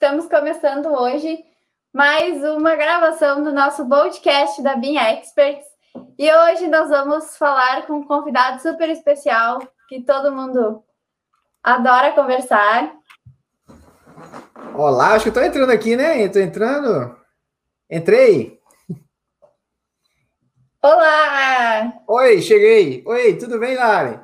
Estamos começando hoje mais uma gravação do nosso podcast da BIM Experts. E hoje nós vamos falar com um convidado super especial que todo mundo adora conversar. Olá, acho que estou entrando aqui, né? Estou entrando. Entrei. Olá! Oi, cheguei. Oi, tudo bem, Lari?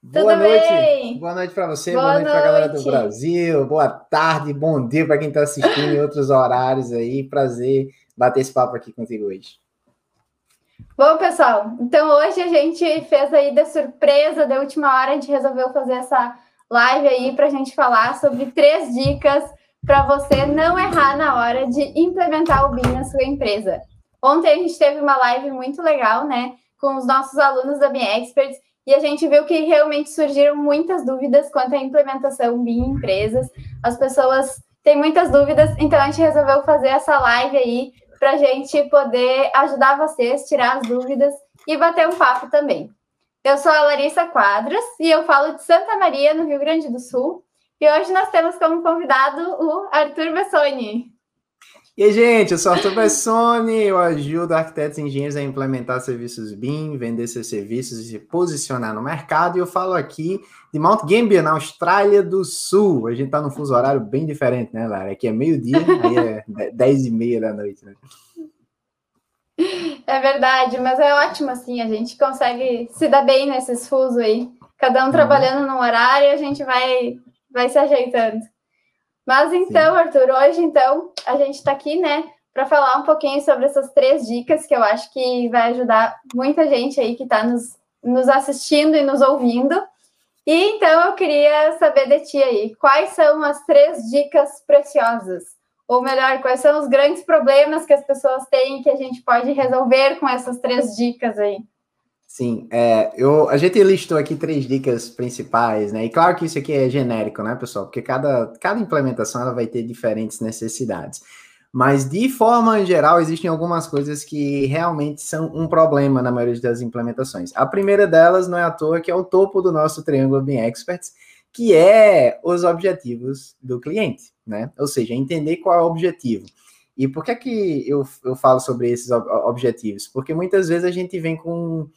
Boa Tudo noite. Bem? Boa noite para você, boa, boa noite, para a galera do Brasil, boa tarde, bom dia para quem está assistindo em outros horários aí. Prazer bater esse papo aqui contigo hoje. Bom, pessoal, então hoje a gente fez aí da surpresa, da última hora, a gente resolveu fazer essa live aí para a gente falar sobre três dicas para você não errar na hora de implementar o BIM na sua empresa. Ontem a gente teve uma live muito legal, né, com os nossos alunos da BIM Experts, e a gente viu que realmente surgiram muitas dúvidas quanto à implementação BIM em empresas. As pessoas têm muitas dúvidas, então a gente resolveu fazer essa live aí para a gente poder ajudar vocês, tirar as dúvidas e bater um papo também. Eu sou a Larissa Quadras e eu falo de Santa Maria, no Rio Grande do Sul. E hoje nós temos como convidado o Arthur Bessoni. E aí, gente, eu sou Arthur Bessoni, eu ajudo arquitetos e engenheiros a implementar serviços BIM, vender seus serviços e se posicionar no mercado. E eu falo aqui de Mount Gambier, na Austrália do Sul. A gente está num fuso horário bem diferente, né, Lara? Aqui é meio-dia, aí é dez e meia da noite, né? É verdade, mas é ótimo assim, a gente consegue se dar bem nesses fusos aí. Cada um uhum. trabalhando num horário, a gente vai, vai se ajeitando. Mas então, Sim. Arthur, hoje então a gente está aqui, né, para falar um pouquinho sobre essas três dicas que eu acho que vai ajudar muita gente aí que está nos, nos assistindo e nos ouvindo. E então eu queria saber de ti aí, quais são as três dicas preciosas? Ou melhor, quais são os grandes problemas que as pessoas têm que a gente pode resolver com essas três dicas aí? Sim, é, eu, a gente listou aqui três dicas principais, né? E claro que isso aqui é genérico, né, pessoal? Porque cada, cada implementação ela vai ter diferentes necessidades. Mas, de forma geral, existem algumas coisas que realmente são um problema na maioria das implementações. A primeira delas, não é à toa, que é o topo do nosso triângulo BIM Experts, que é os objetivos do cliente, né? Ou seja, entender qual é o objetivo. E por que, é que eu, eu falo sobre esses objetivos? Porque muitas vezes a gente vem com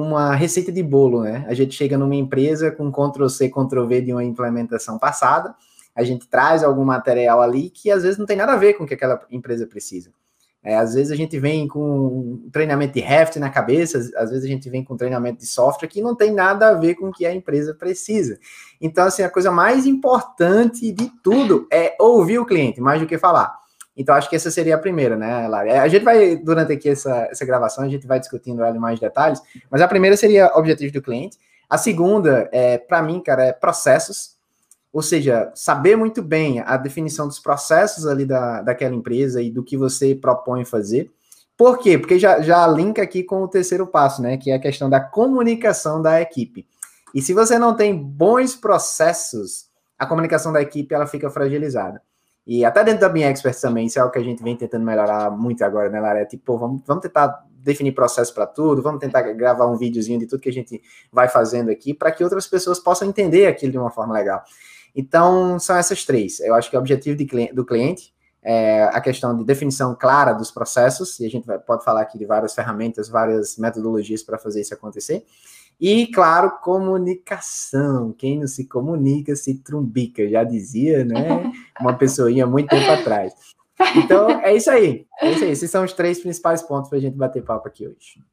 uma receita de bolo, né? A gente chega numa empresa com Ctrl C, Ctrl V de uma implementação passada, a gente traz algum material ali que às vezes não tem nada a ver com o que aquela empresa precisa. É, às vezes a gente vem com treinamento de Raft na cabeça, às vezes a gente vem com treinamento de software que não tem nada a ver com o que a empresa precisa. Então, assim, a coisa mais importante de tudo é ouvir o cliente, mais do que falar. Então, acho que essa seria a primeira, né, Lari? A gente vai, durante aqui essa, essa gravação, a gente vai discutindo ela em mais detalhes, mas a primeira seria objetivos do cliente. A segunda, é, para mim, cara, é processos, ou seja, saber muito bem a definição dos processos ali da, daquela empresa e do que você propõe fazer. Por quê? Porque já, já linka aqui com o terceiro passo, né, que é a questão da comunicação da equipe. E se você não tem bons processos, a comunicação da equipe ela fica fragilizada. E até dentro da minha Expert também, isso é algo que a gente vem tentando melhorar muito agora, né, Lara? É tipo, vamos, vamos tentar definir processo para tudo, vamos tentar gravar um videozinho de tudo que a gente vai fazendo aqui, para que outras pessoas possam entender aquilo de uma forma legal. Então, são essas três. Eu acho que o objetivo cliente, do cliente é a questão de definição clara dos processos, e a gente vai, pode falar aqui de várias ferramentas, várias metodologias para fazer isso acontecer. E, claro, comunicação. Quem não se comunica se trumbica, já dizia, né? Uma pessoinha muito tempo atrás. Então, é isso aí. É isso aí. Esses são os três principais pontos para a gente bater papo aqui hoje.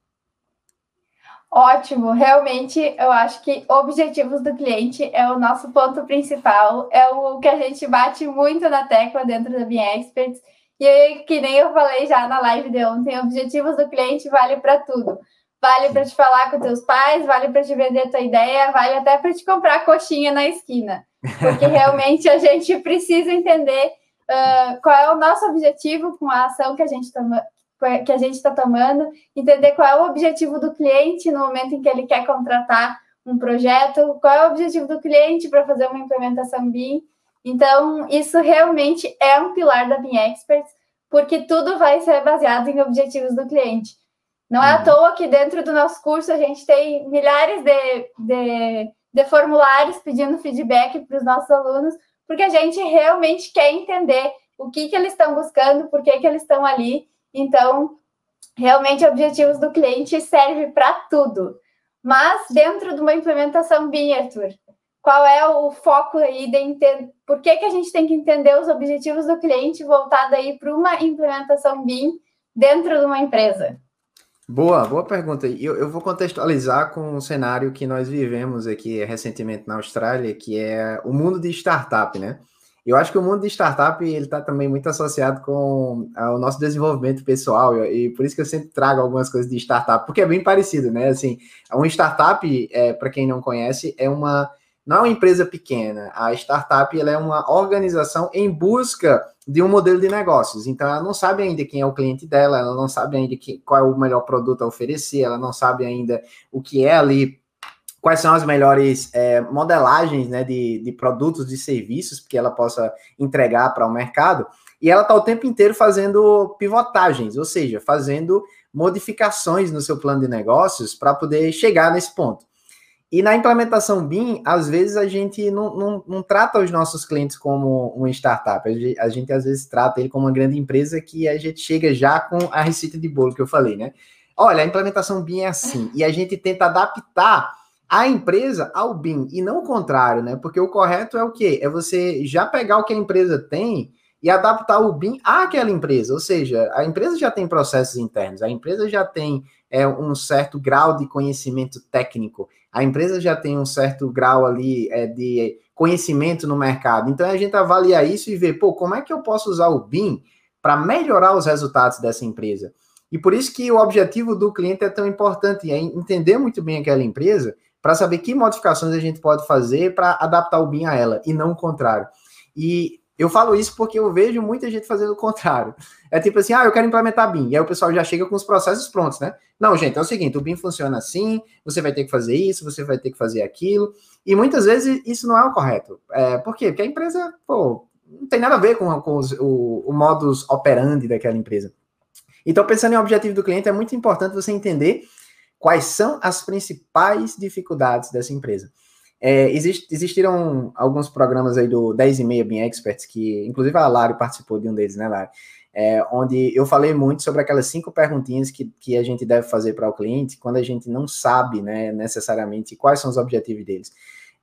Ótimo, realmente eu acho que objetivos do cliente é o nosso ponto principal, é o que a gente bate muito na tecla dentro da Bean Experts. E que nem eu falei já na live de ontem, objetivos do cliente vale para tudo. Vale para te falar com teus pais, vale para te vender tua ideia, vale até para te comprar coxinha na esquina. Porque realmente a gente precisa entender uh, qual é o nosso objetivo com a ação que a gente toma, que a gente está tomando, entender qual é o objetivo do cliente no momento em que ele quer contratar um projeto, qual é o objetivo do cliente para fazer uma implementação BIM. Então, isso realmente é um pilar da BIM Experts, porque tudo vai ser baseado em objetivos do cliente. Não é à uhum. toa que dentro do nosso curso a gente tem milhares de, de, de formulários pedindo feedback para os nossos alunos, porque a gente realmente quer entender o que, que eles estão buscando, por que, que eles estão ali. Então, realmente, objetivos do cliente serve para tudo. Mas dentro de uma implementação BIM, Arthur, qual é o foco aí de entender por que, que a gente tem que entender os objetivos do cliente voltado aí para uma implementação BIM dentro de uma empresa? Boa, boa pergunta. Eu, eu vou contextualizar com um cenário que nós vivemos aqui recentemente na Austrália, que é o mundo de startup, né? Eu acho que o mundo de startup ele está também muito associado com ah, o nosso desenvolvimento pessoal e por isso que eu sempre trago algumas coisas de startup, porque é bem parecido, né? Assim, uma startup, é, para quem não conhece, é uma não é uma empresa pequena. A startup ela é uma organização em busca de um modelo de negócios. Então, ela não sabe ainda quem é o cliente dela, ela não sabe ainda que, qual é o melhor produto a oferecer, ela não sabe ainda o que é ali, quais são as melhores é, modelagens né, de, de produtos e serviços que ela possa entregar para o mercado. E ela está o tempo inteiro fazendo pivotagens, ou seja, fazendo modificações no seu plano de negócios para poder chegar nesse ponto. E na implementação BIM, às vezes a gente não, não, não, trata os nossos clientes como uma startup, a gente, a gente, às vezes trata ele como uma grande empresa que a gente chega já com a receita de bolo que eu falei, né? Olha, a implementação BIM é assim, e a gente tenta adaptar a empresa ao BIM, e não o contrário, né? Porque o correto é o quê? É você já pegar o que a empresa tem e adaptar o BIM àquela empresa, ou seja, a empresa já tem processos internos, a empresa já tem é, um certo grau de conhecimento técnico, a empresa já tem um certo grau ali é, de conhecimento no mercado. Então a gente avalia isso e vê, pô, como é que eu posso usar o BIM para melhorar os resultados dessa empresa? E por isso que o objetivo do cliente é tão importante, é entender muito bem aquela empresa para saber que modificações a gente pode fazer para adaptar o BIM a ela, e não o contrário. E eu falo isso porque eu vejo muita gente fazendo o contrário. É tipo assim, ah, eu quero implementar BIM. E aí o pessoal já chega com os processos prontos, né? Não, gente, é o seguinte, o BIM funciona assim, você vai ter que fazer isso, você vai ter que fazer aquilo. E muitas vezes isso não é o correto. É, por quê? Porque a empresa, pô, não tem nada a ver com, com os, o, o modus operandi daquela empresa. Então, pensando em objetivo do cliente, é muito importante você entender quais são as principais dificuldades dessa empresa. É, exist, existiram alguns programas aí do 10 e meia Bean Experts, que inclusive a Lari participou de um deles, né, Lari? É, onde eu falei muito sobre aquelas cinco perguntinhas que, que a gente deve fazer para o cliente quando a gente não sabe né, necessariamente quais são os objetivos deles.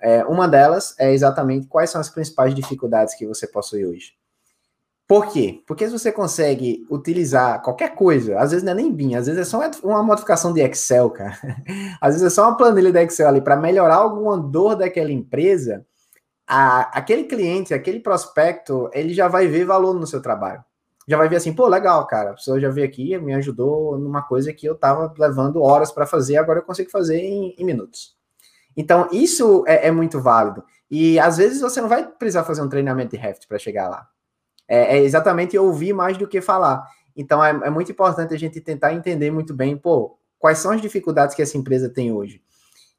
É, uma delas é exatamente quais são as principais dificuldades que você possui hoje. Por quê? Porque se você consegue utilizar qualquer coisa, às vezes não é nem BIM, às vezes é só uma modificação de Excel, cara. Às vezes é só uma planilha de Excel ali para melhorar alguma dor daquela empresa, a, aquele cliente, aquele prospecto, ele já vai ver valor no seu trabalho. Já vai ver assim, pô, legal, cara, a pessoa já veio aqui, me ajudou numa coisa que eu estava levando horas para fazer, agora eu consigo fazer em, em minutos. Então, isso é, é muito válido. E às vezes você não vai precisar fazer um treinamento de Revit para chegar lá é, é exatamente ouvir mais do que falar. Então é, é, muito importante a gente tentar entender muito bem, pô, quais são as dificuldades que essa empresa tem hoje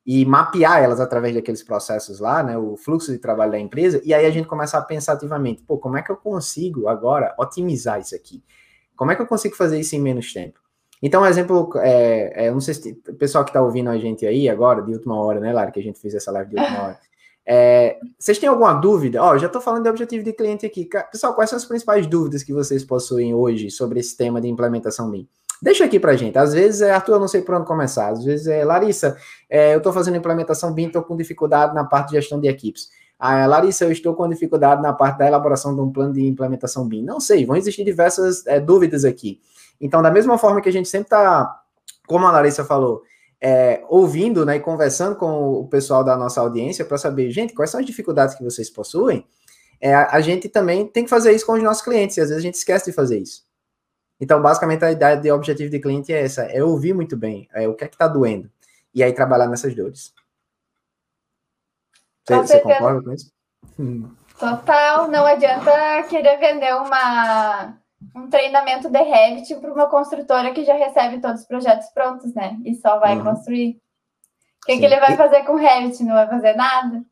e mapear elas através daqueles processos lá, né, o fluxo de trabalho da empresa, e aí a gente começa a pensar ativamente, pô, como é que eu consigo agora otimizar isso aqui? Como é que eu consigo fazer isso em menos tempo? Então, um exemplo, é, é não sei se o pessoal que está ouvindo a gente aí agora, de última hora, né, Lara, que a gente fez essa live de última hora, é, vocês têm alguma dúvida? Ó, já estou falando de objetivo de cliente aqui. Pessoal, quais são as principais dúvidas que vocês possuem hoje sobre esse tema de implementação BIM? Deixa aqui para gente. Às vezes é Arthur, eu não sei por onde começar. Às vezes é Larissa, é, eu estou fazendo implementação BIM, estou com dificuldade na parte de gestão de equipes. Ah, Larissa, eu estou com dificuldade na parte da elaboração de um plano de implementação BIM. Não sei, vão existir diversas é, dúvidas aqui. Então, da mesma forma que a gente sempre está, como a Larissa falou, é, ouvindo né, e conversando com o pessoal da nossa audiência para saber, gente, quais são as dificuldades que vocês possuem, é, a gente também tem que fazer isso com os nossos clientes, e às vezes a gente esquece de fazer isso. Então, basicamente, a ideia de objetivo de cliente é essa, é ouvir muito bem é, o que é que está doendo, e aí trabalhar nessas dores. Você, você concorda com isso? Total, não adianta querer vender uma um treinamento de Revit para uma construtora que já recebe todos os projetos prontos, né? E só vai uhum. construir. O que, que, ele vai fazer com Revit? Não vai fazer nada?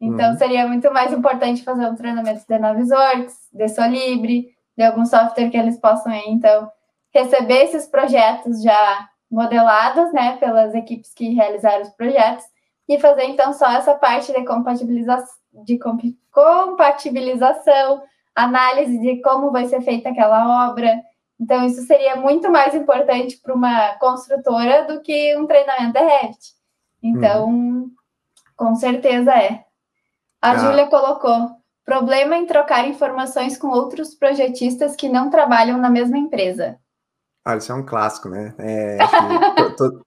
Então, uhum. seria muito mais importante fazer um treinamento de Navisworks, de Solibre, de algum software que eles possam, então, receber esses projetos já modelados, né, pelas equipes que realizaram os projetos, e fazer, então, só essa parte de de compatibilização, análise de como vai ser feita aquela obra. Então, isso seria muito mais importante para uma construtora do que um treinamento de Revit. Então, uhum. com certeza é. A ah. Júlia colocou: problema em trocar informações com outros projetistas que não trabalham na mesma empresa. Olha, isso é um clássico, né? É,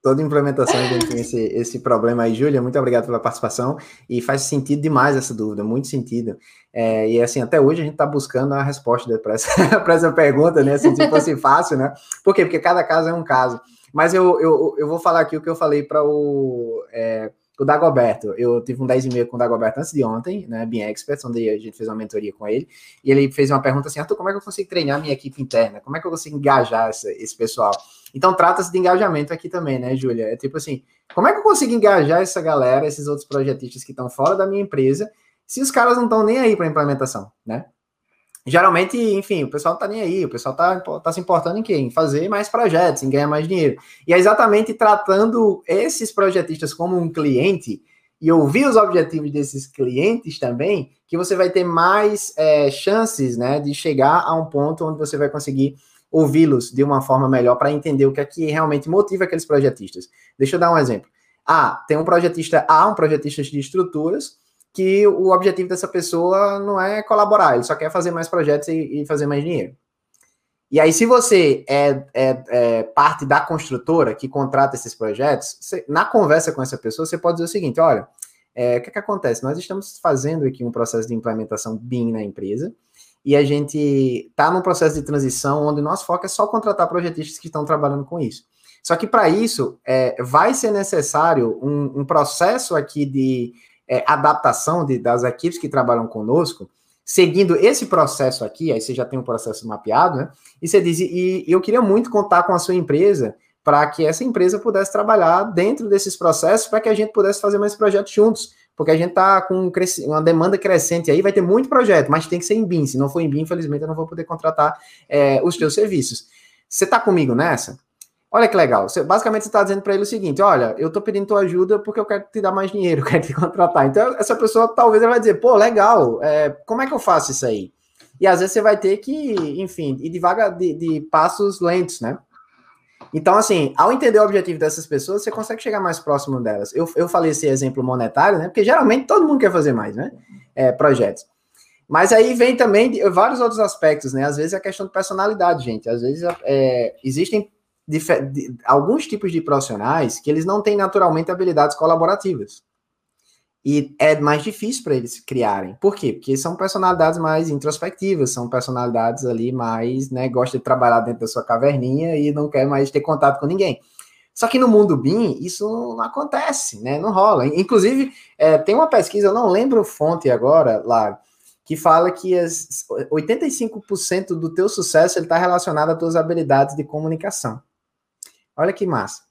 toda implementação tem esse, esse problema aí. Júlia, muito obrigado pela participação. E faz sentido demais essa dúvida, muito sentido. É, e assim, até hoje a gente está buscando a resposta para essa, essa pergunta, né? Assim, se fosse fácil, né? Por quê? Porque cada caso é um caso. Mas eu, eu, eu vou falar aqui o que eu falei para o. É, o Dagoberto, eu tive um 10 e meio com o Dagoberto antes de ontem, né, Being Experts, onde a gente fez uma mentoria com ele, e ele fez uma pergunta assim, Arthur, como é que eu consigo treinar minha equipe interna? Como é que eu consigo engajar esse pessoal? Então, trata-se de engajamento aqui também, né, Júlia? É tipo assim, como é que eu consigo engajar essa galera, esses outros projetistas que estão fora da minha empresa, se os caras não estão nem aí para implementação, né? Geralmente, enfim, o pessoal não tá nem aí, o pessoal tá, tá se importando em quê? Em fazer mais projetos, em ganhar mais dinheiro. E é exatamente tratando esses projetistas como um cliente e ouvir os objetivos desses clientes também, que você vai ter mais é, chances, né, de chegar a um ponto onde você vai conseguir ouvi-los de uma forma melhor para entender o que é que realmente motiva aqueles projetistas. Deixa eu dar um exemplo. Ah, tem um projetista A, um projetista de estruturas, que o objetivo dessa pessoa não é colaborar, ele só quer fazer mais projetos e, e fazer mais dinheiro. E aí, se você é, é, é, parte da construtora que contrata esses projetos, você, na conversa com essa pessoa, você pode dizer o seguinte: olha, é, o que, que acontece? Nós estamos fazendo aqui um processo de implementação BIM na empresa, e a gente está num processo de transição onde o nosso foco é só contratar projetistas que estão trabalhando com isso. Só que para isso, é, vai ser necessário um, um processo aqui de é, adaptação de, das equipes que trabalham conosco, seguindo esse processo aqui, aí você já tem um processo mapeado, né? E você diz, e, e eu queria muito contar com a sua empresa para que essa empresa pudesse trabalhar dentro desses processos para que a gente pudesse fazer mais projetos juntos, porque a gente está com uma demanda crescente aí, vai ter muito projeto, mas tem que ser em BIM. Se não for em BIM, infelizmente, eu não vou poder contratar é, os teus serviços. Você está comigo nessa? Olha que legal. Você, basicamente, você está dizendo para ele o seguinte: olha, eu estou pedindo tua ajuda porque eu quero te dar mais dinheiro, quero te contratar. Então, essa pessoa talvez ela vai dizer: pô, legal, é, como é que eu faço isso aí? E às vezes você vai ter que, enfim, ir devagar, de, de passos lentos, né? Então, assim, ao entender o objetivo dessas pessoas, você consegue chegar mais próximo delas. Eu, eu falei esse exemplo monetário, né? Porque geralmente todo mundo quer fazer mais, né? É, projetos. Mas aí vem também vários outros aspectos, né? Às vezes é a questão de personalidade, gente. Às vezes é, existem de, alguns tipos de profissionais que eles não têm naturalmente habilidades colaborativas. E é mais difícil para eles criarem. Por quê? Porque são personalidades mais introspectivas, são personalidades ali mais, né, gosta de trabalhar dentro da sua caverninha e não quer mais ter contato com ninguém. Só que no mundo BIM, isso não acontece, né? Não rola. Inclusive, é, tem uma pesquisa, eu não lembro fonte agora, lá, que fala que as 85% do teu sucesso está relacionado às tuas habilidades de comunicação. Olha que massa.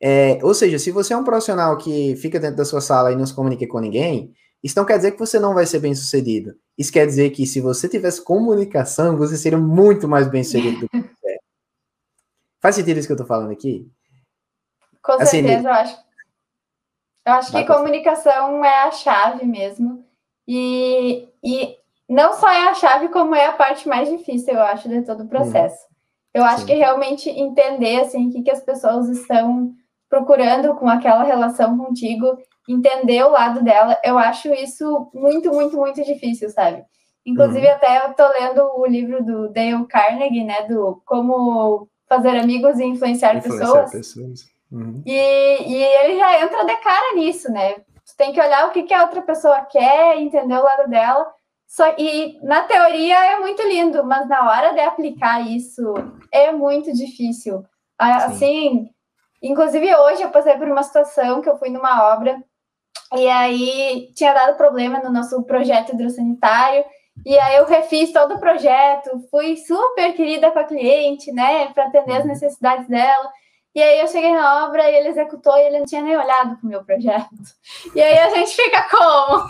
É, ou seja, se você é um profissional que fica dentro da sua sala e não se comunica com ninguém, isso não quer dizer que você não vai ser bem sucedido. Isso quer dizer que se você tivesse comunicação, você seria muito mais bem sucedido do que você é. Faz sentido isso que eu estou falando aqui? Com assim, certeza, eu acho. Eu acho que comunicação é a chave mesmo. E, e não só é a chave, como é a parte mais difícil, eu acho, de todo o processo. Hum. Eu acho Sim. que realmente entender assim, o que, que as pessoas estão procurando com aquela relação contigo, entender o lado dela, eu acho isso muito, muito, muito difícil, sabe? Inclusive, uhum. até eu tô lendo o livro do Dale Carnegie, né? Do Como Fazer Amigos e Influenciar, influenciar Pessoas. pessoas. Uhum. E, e ele já entra de cara nisso, né? Você tem que olhar o que, que a outra pessoa quer, entender o lado dela só, e na teoria é muito lindo, mas na hora de aplicar isso é muito difícil. Assim, inclusive hoje eu passei por uma situação que eu fui numa obra e aí tinha dado problema no nosso projeto hidrossanitário. E aí eu refiz todo o projeto, fui super querida com a cliente, né, para atender as uhum. necessidades dela. E aí eu cheguei na obra e ele executou e ele não tinha nem olhado para o meu projeto. E aí a gente fica como?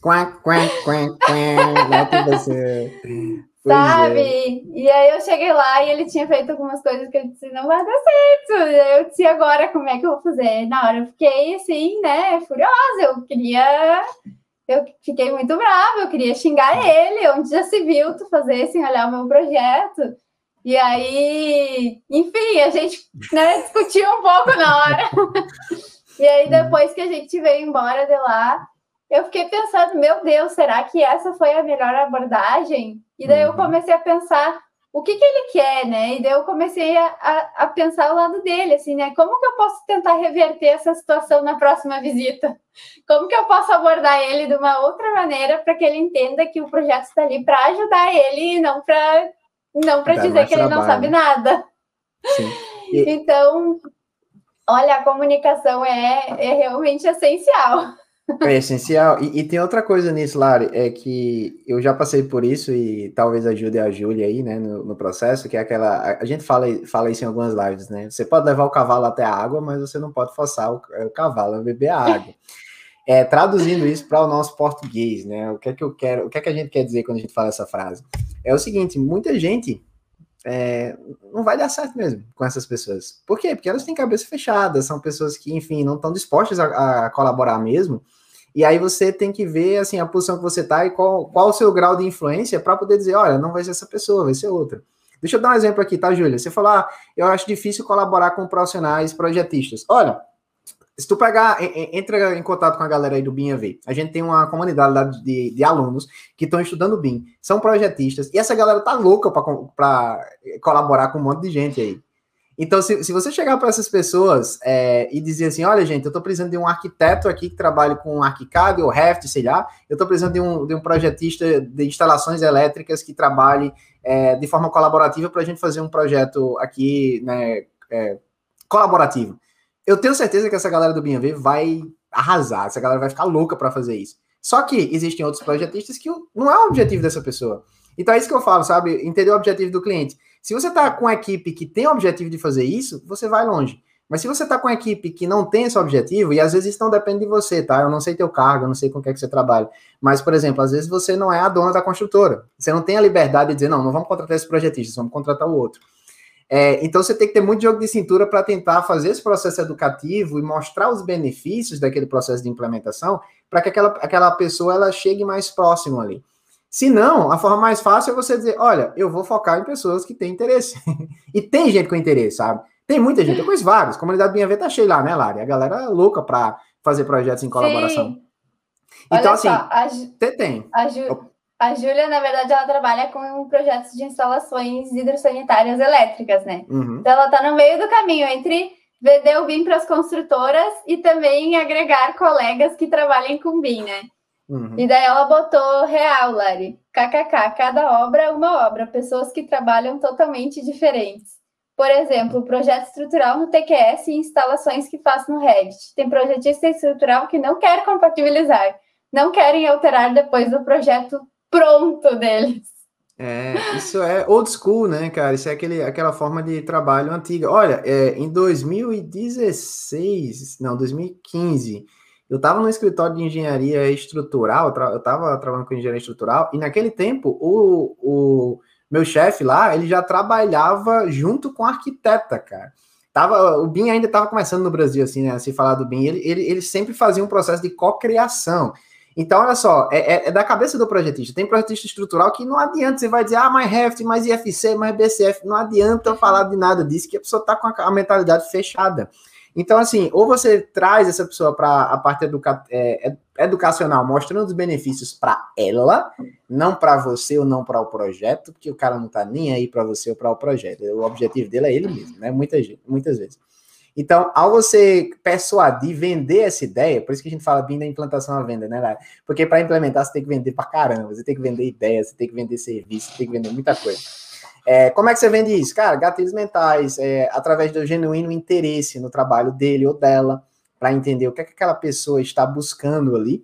Quá, quá, quá, quá, lá você. sabe? É. E aí eu cheguei lá e ele tinha feito algumas coisas que eu disse, não vai dar certo. Eu disse, agora como é que eu vou fazer? Na hora eu fiquei assim, né, furiosa. Eu queria. Eu fiquei muito brava, eu queria xingar ele, onde já se viu tu fazer sem olhar o meu projeto. E aí, enfim, a gente né, discutiu um pouco na hora. e aí, depois que a gente veio embora de lá, eu fiquei pensando, meu Deus, será que essa foi a melhor abordagem? E daí eu uhum. comecei a pensar o que, que ele quer, né? E daí eu comecei a, a, a, pensar o lado dele, assim, né? Como que eu posso tentar reverter essa situação na próxima visita? Como que eu posso abordar ele de uma outra maneira para que ele entenda que o projeto está ali para ajudar ele e não para não para dizer que trabalho. ele não sabe nada. E... Então, olha, a comunicação é, é realmente essencial. É essencial. E, e, tem outra coisa nisso, Lari, é que eu já passei por isso e talvez ajude a Júlia aí, né, no, no, processo, que é aquela. A, gente fala, fala isso em algumas lives, né? Você pode levar o cavalo até a água, mas você não pode forçar o, o cavalo a beber a água. É, traduzindo isso para o nosso português, né? O que é que eu quero, o que é que a gente quer dizer quando a gente fala essa frase? É o seguinte: muita gente é, não vai dar certo mesmo com essas pessoas. Por quê? Porque elas têm cabeça fechada, são pessoas que, enfim, não estão dispostas a, a colaborar mesmo. E aí você tem que ver assim a posição que você está e qual, qual o seu grau de influência para poder dizer, olha, não vai ser essa pessoa, vai ser outra. Deixa eu dar um exemplo aqui, tá, Júlia? Você falou, ah, eu acho difícil colaborar com profissionais projetistas. Olha, se tu pegar, entra em contato com a galera aí do BIM AV. A gente tem uma comunidade de, de alunos que estão estudando BIM, são projetistas, e essa galera tá louca para colaborar com um monte de gente aí. Então, se, se você chegar para essas pessoas é, e dizer assim, olha, gente, eu estou precisando de um arquiteto aqui que trabalhe com ArchiCAD ou Revit, sei lá, eu estou precisando de um, de um projetista de instalações elétricas que trabalhe é, de forma colaborativa para a gente fazer um projeto aqui, né, é, colaborativo. Eu tenho certeza que essa galera do BNV vai arrasar, essa galera vai ficar louca para fazer isso. Só que existem outros projetistas que não é o objetivo dessa pessoa. Então é isso que eu falo, sabe? Entender o objetivo do cliente. Se você está com uma equipe que tem o objetivo de fazer isso, você vai longe. Mas se você está com uma equipe que não tem esse objetivo, e às vezes isso não depende de você, tá? Eu não sei teu cargo, eu não sei com o que, é que você trabalha. Mas, por exemplo, às vezes você não é a dona da construtora. Você não tem a liberdade de dizer, não, não vamos contratar esse projetista, vamos contratar o outro. É, então você tem que ter muito jogo de cintura para tentar fazer esse processo educativo e mostrar os benefícios daquele processo de implementação para que aquela, aquela pessoa ela chegue mais próximo ali. Se não, a forma mais fácil é você dizer: olha, eu vou focar em pessoas que têm interesse. e tem gente com interesse, sabe? Tem muita gente, eu conheço vários. Comunidade Minha Ver tá cheia lá, né, Lari? A galera é louca para fazer projetos em colaboração. Sim. Então, assim, a, tem. A, Ju, a Júlia, na verdade, ela trabalha com projetos de instalações hidrossanitárias elétricas, né? Uhum. Então, ela tá no meio do caminho entre vender o BIM para as construtoras e também agregar colegas que trabalhem com BIM, né? Uhum. E daí ela botou real, Lari. KKK, cada obra é uma obra, pessoas que trabalham totalmente diferentes. Por exemplo, projeto estrutural no TQS e instalações que faço no Revit. Tem projetista estrutural que não quer compatibilizar, não querem alterar depois do projeto pronto deles. É, isso é old school, né, cara? Isso é aquele, aquela forma de trabalho antiga. Olha, é, em 2016, não, 2015, eu estava no escritório de engenharia estrutural, eu estava trabalhando com engenharia estrutural, e naquele tempo o, o meu chefe lá, ele já trabalhava junto com arquiteta, cara. Tava, o BIM ainda estava começando no Brasil, assim, né? Se falar do BIM, ele, ele, ele sempre fazia um processo de cocriação. Então, olha só, é, é, é, da cabeça do projetista. Tem projetista estrutural que não adianta, você vai dizer, ah, mais Revit, mais IFC, mais BCF. Não adianta falar de nada disso, que a pessoa está com a, a mentalidade fechada. Então, assim, ou você traz essa pessoa para a parte educa é, educacional, mostrando os benefícios para ela, não para você ou não para o projeto, porque o cara não está nem aí para você ou para o projeto. O objetivo dele é ele mesmo, né? Muitas, muitas vezes. Então, ao você persuadir, vender essa ideia, por isso que a gente fala bem da implantação à venda, né, Lara? Porque para implementar você tem que vender para caramba, você tem que vender ideias, você tem que vender serviço, você tem que vender muita coisa. É, como é que você vende isso? Cara, gatilhos mentais, é, através do genuíno interesse no trabalho dele ou dela, para entender o que, é que aquela pessoa está buscando ali,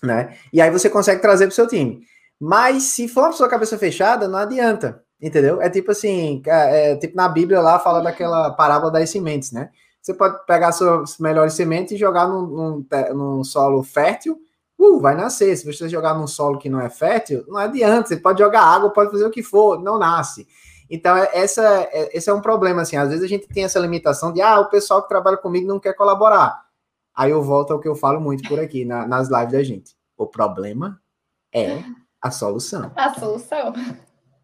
né? E aí você consegue trazer para o seu time. Mas se for uma pessoa cabeça fechada, não adianta, entendeu? É tipo assim, é, tipo na Bíblia lá fala daquela parábola das sementes, né? Você pode pegar suas melhores sementes e jogar num, num, num solo fértil, uh, vai nascer. Se você jogar num solo que não é fértil, não adianta. Você pode jogar água, pode fazer o que for, não nasce. Então, é, essa, é, esse é um problema, assim. Às vezes a gente tem essa limitação de, ah, o pessoal que trabalha comigo não quer colaborar. Aí eu volto ao que eu falo muito por aqui, na, nas lives da gente. O problema é a solução. A solução.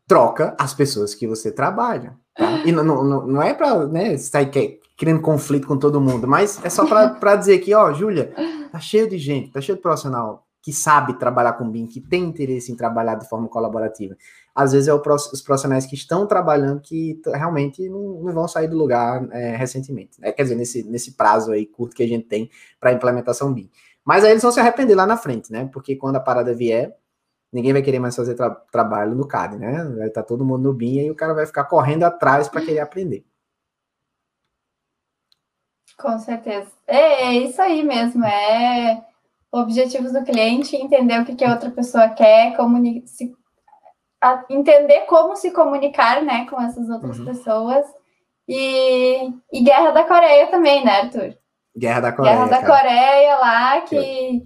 Troca as pessoas que você trabalha. Tá? E não, não, não é para né, sair criando conflito com todo mundo, mas é só para dizer que, ó, Júlia, tá cheio de gente, tá cheio de profissional que sabe trabalhar com BIM, que tem interesse em trabalhar de forma colaborativa. Às vezes é o, os profissionais que estão trabalhando que realmente não, não, vão sair do lugar é, recentemente. Né? Quer dizer, nesse, nesse prazo aí curto que a gente tem para implementação BIM. Mas aí eles vão se arrepender lá na frente, né? Porque quando a parada vier, ninguém vai querer mais fazer tra trabalho no CAD, né? Vai estar tá todo mundo no BIM e o cara vai ficar correndo atrás para querer aprender. Com certeza. É, é, isso aí mesmo. É objetivos do cliente, entender o que, que a outra pessoa quer, se, a, entender como se comunicar né, com essas outras uhum. pessoas. E, e Guerra da Coreia também, né, Arthur? Guerra da Coreia. Guerra da cara. Coreia lá, que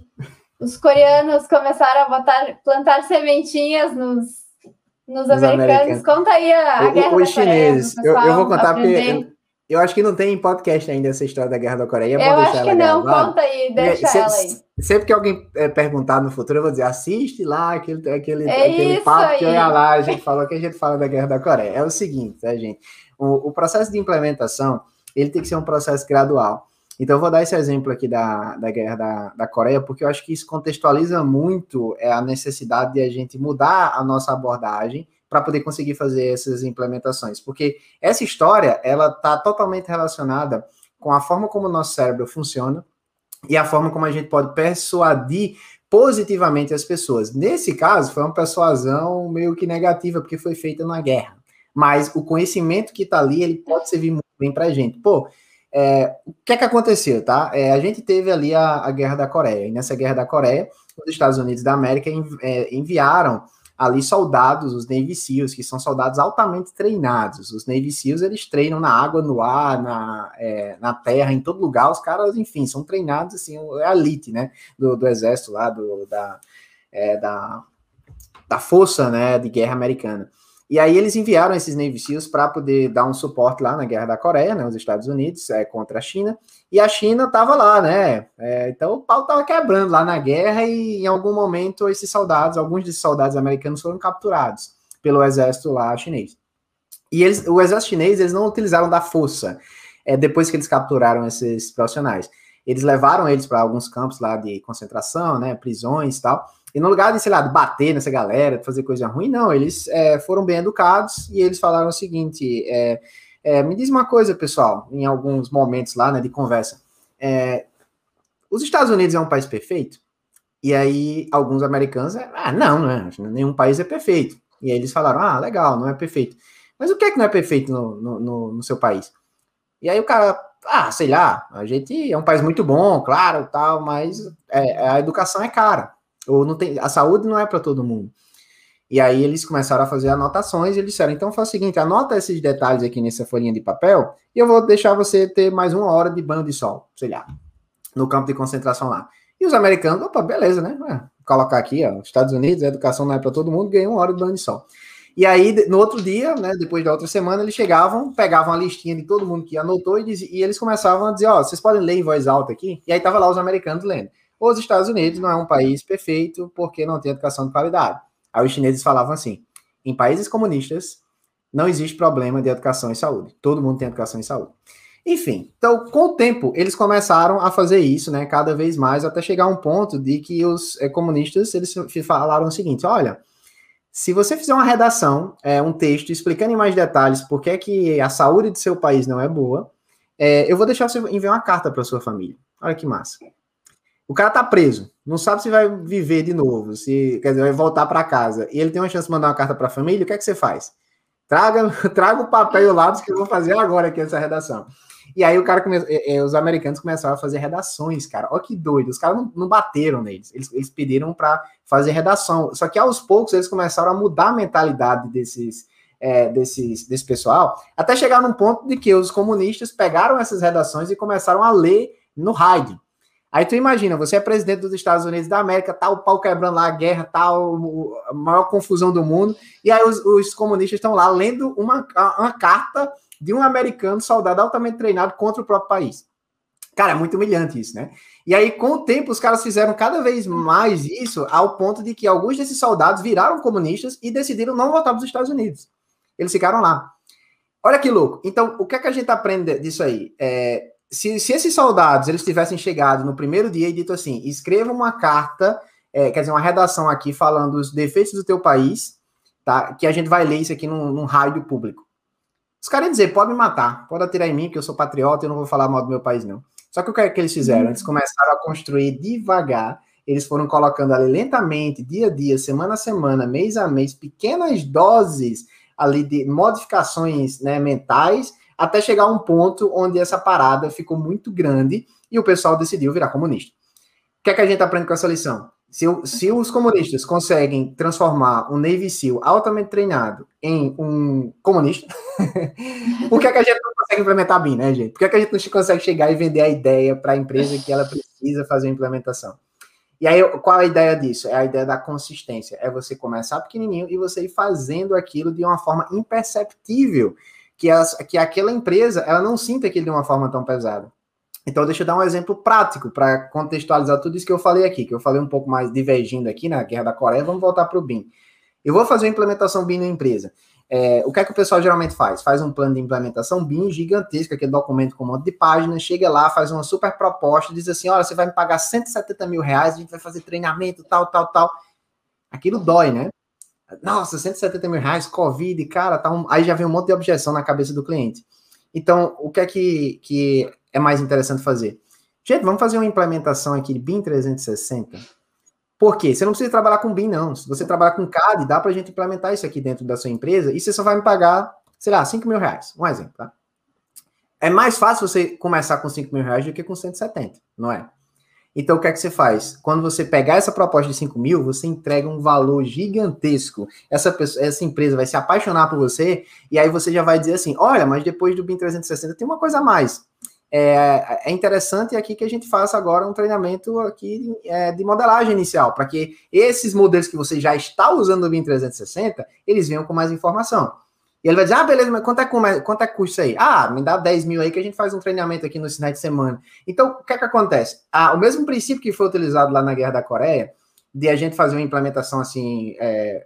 os coreanos começaram a botar, plantar sementinhas nos, nos, americanos. americanos. Conta aí a, a Guerra o, da chineses. Coreia. Eu, eu, vou contar aprender. porque eu acho que não tem em podcast ainda essa história da Guerra da Coreia. Eu acho que não, conta aí, deixa sempre, ela aí. Sempre que alguém é, perguntar no futuro, eu vou dizer, assiste lá aquele, aquele, é aquele papo aí. que olha lá, a gente falou que a gente fala da Guerra da Coreia. É o seguinte, tá, gente? O, o processo de implementação, ele tem que ser um processo gradual. Então, eu vou dar esse exemplo aqui da, da guerra da, da Coreia, porque eu acho que isso contextualiza muito é, a necessidade de a gente mudar a nossa abordagem para poder conseguir fazer essas implementações. Porque essa história, ela está totalmente relacionada com a forma como o nosso cérebro funciona e a forma como a gente pode persuadir positivamente as pessoas. Nesse caso, foi uma persuasão meio que negativa, porque foi feita na guerra. Mas o conhecimento que está ali, ele pode servir muito bem para a gente. Pô, é, o que é que aconteceu, tá? É, a gente teve ali a, a, Guerra da Coreia, e nessa Guerra da Coreia, os Estados Unidos da América é, enviaram ali soldados, os Navy SEALs, que são soldados altamente treinados. Os Navy SEALs, eles treinam na água, no ar, na, é, na terra, em todo lugar. Os caras, enfim, são treinados, assim, é a elite, né, do, do exército lá, do, da, é, da, da força, né, de guerra americana. E aí eles enviaram esses Navy SEALs para poder dar um suporte lá na Guerra da Coreia, né, os Estados Unidos, é, contra a China, e a China estava lá, né, é, então o pau estava quebrando lá na guerra e em algum momento esses soldados, alguns desses soldados americanos foram capturados pelo exército lá chinês. E eles, o exército chinês, eles não utilizaram da força, é, depois que eles capturaram esses profissionais. Eles levaram eles para alguns campos lá de concentração, né, prisões e tal, e no lugar de, sei lá, de bater nessa galera, de fazer coisa ruim, não, eles é, foram bem educados e eles falaram o seguinte: é, é, me diz uma coisa, pessoal, em alguns momentos lá, né, de conversa. É, os Estados Unidos é um país perfeito? E aí, alguns americanos, ah, não, não é, nenhum país é perfeito. E aí eles falaram, ah, legal, não é perfeito. Mas o que é que não é perfeito no, no, no, no seu país? E aí o cara, ah, sei lá, a gente é um país muito bom, claro, tal, mas é, a educação é cara. Ou não tem, a saúde não é para todo mundo. E aí eles começaram a fazer anotações e eles disseram, então faz o seguinte, anota esses detalhes aqui nessa folhinha de papel e eu vou deixar você ter mais uma hora de banho de sol, sei lá, no campo de concentração lá. E os americanos, opa, beleza, né? Colocar aqui, ó, Estados Unidos, a educação não é para todo mundo, ganhou uma hora de banho de sol. E aí, no outro dia, né, depois da outra semana, eles chegavam, pegavam a listinha de todo mundo que anotou e, diz, e eles começavam a dizer, ó, vocês podem ler em voz alta aqui? E aí tava lá os americanos lendo. Os Estados Unidos não é um país perfeito porque não tem educação de qualidade. Aí os chineses falavam assim: em países comunistas não existe problema de educação e saúde. Todo mundo tem educação e saúde. Enfim, então com o tempo eles começaram a fazer isso, né, cada vez mais, até chegar a um ponto de que os é, comunistas eles falaram o seguinte: olha, se você fizer uma redação, é, um texto explicando em mais detalhes por que, é que a saúde do seu país não é boa, é, eu vou deixar você enviar uma carta para sua família. Olha que massa. O cara tá preso, não sabe se vai viver de novo, se quer dizer, vai voltar para casa. E ele tem uma chance de mandar uma carta para a família, o que é que você faz? Traga, traga o papel e o lápis que eu vou fazer agora aqui essa redação. E aí o cara. É, é, os americanos começaram a fazer redações, cara. Olha que doido. Os caras não, não bateram neles. Eles, eles pediram para fazer redação. Só que aos poucos eles começaram a mudar a mentalidade desses, é, desses, desse pessoal, até chegar num ponto de que os comunistas pegaram essas redações e começaram a ler no rádio. Aí tu imagina, você é presidente dos Estados Unidos da América, tá o pau quebrando lá, a guerra, tá a maior confusão do mundo, e aí os, os comunistas estão lá lendo uma, uma carta de um americano soldado altamente treinado contra o próprio país. Cara, é muito humilhante isso, né? E aí, com o tempo, os caras fizeram cada vez mais isso, ao ponto de que alguns desses soldados viraram comunistas e decidiram não voltar para os Estados Unidos. Eles ficaram lá. Olha que louco. Então, o que é que a gente aprende disso aí? É, se, se, esses soldados eles tivessem chegado no primeiro dia e dito assim: escreva uma carta, é, quer dizer, uma redação aqui falando os defeitos do teu país, tá? Que a gente vai ler isso aqui num, num raio público. Os caras iam dizer: pode me matar, pode atirar em mim, que eu sou patriota e eu não vou falar mal do meu país, não. Só que o que, é que eles fizeram? Eles começaram a construir devagar, eles foram colocando ali lentamente, dia a dia, semana a semana, mês a mês, pequenas doses ali de modificações né, mentais, até chegar a um ponto onde essa parada ficou muito grande e o pessoal decidiu virar comunista. O que é que a gente aprende com essa lição? Se, se os comunistas conseguem transformar um Navy SEAL altamente treinado em um comunista, por que, é que a gente não consegue implementar bem, né, gente? Por que, é que a gente não consegue chegar e vender a ideia para a empresa que ela precisa fazer a implementação? E aí, qual a ideia disso? É a ideia da consistência. É você começar pequenininho e você ir fazendo aquilo de uma forma imperceptível, que, as, que aquela empresa ela não sinta aquilo de uma forma tão pesada. Então, deixa eu dar um exemplo prático para contextualizar tudo isso que eu falei aqui, que eu falei um pouco mais divergindo aqui na Guerra da Coreia. Vamos voltar para o BIM. Eu vou fazer uma implementação BIM na empresa. É, o que é que o pessoal geralmente faz? Faz um plano de implementação BIM gigantesco, aquele documento com um monte de páginas, chega lá, faz uma super proposta, diz assim: olha, você vai me pagar 170 mil reais, a gente vai fazer treinamento, tal, tal, tal. Aquilo dói, né? Nossa, 170 mil reais, Covid, cara, tá um... aí já vem um monte de objeção na cabeça do cliente. Então, o que é que, que é mais interessante fazer? Gente, vamos fazer uma implementação aqui de BIM 360 por quê? Você não precisa trabalhar com BIM, não. Se você trabalhar com CAD, dá para a gente implementar isso aqui dentro da sua empresa e você só vai me pagar, sei lá, 5 mil reais. Um exemplo, tá? É mais fácil você começar com 5 mil reais do que com 170, não é? Então, o que é que você faz? Quando você pegar essa proposta de 5 mil, você entrega um valor gigantesco. Essa, pessoa, essa empresa vai se apaixonar por você, e aí você já vai dizer assim: olha, mas depois do BIM 360 tem uma coisa a mais. É, é, interessante aqui que a gente faça agora um treinamento aqui é, de modelagem inicial, para que esses modelos que você já está usando no BIM 360, eles venham com mais informação. E ele vai dizer, ah, beleza, mas quanto é, quanto é que custa isso aí? Ah, me dá 10 mil aí que a gente faz um treinamento aqui no final de semana. Então, o que é que acontece? Ah, o mesmo princípio que foi utilizado lá na Guerra da Coreia, de a gente fazer uma implementação assim, é,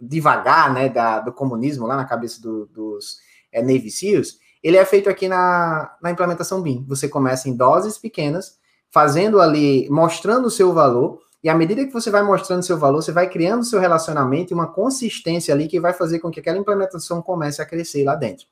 devagar, né, da, do comunismo lá na cabeça do, dos é, Navy SEALs, ele é feito aqui na, na implementação BIM. Você começa em doses pequenas, fazendo ali, mostrando o seu valor, e à medida que você vai mostrando seu valor, você vai criando seu relacionamento e uma consistência ali que vai fazer com que aquela implementação comece a crescer lá dentro.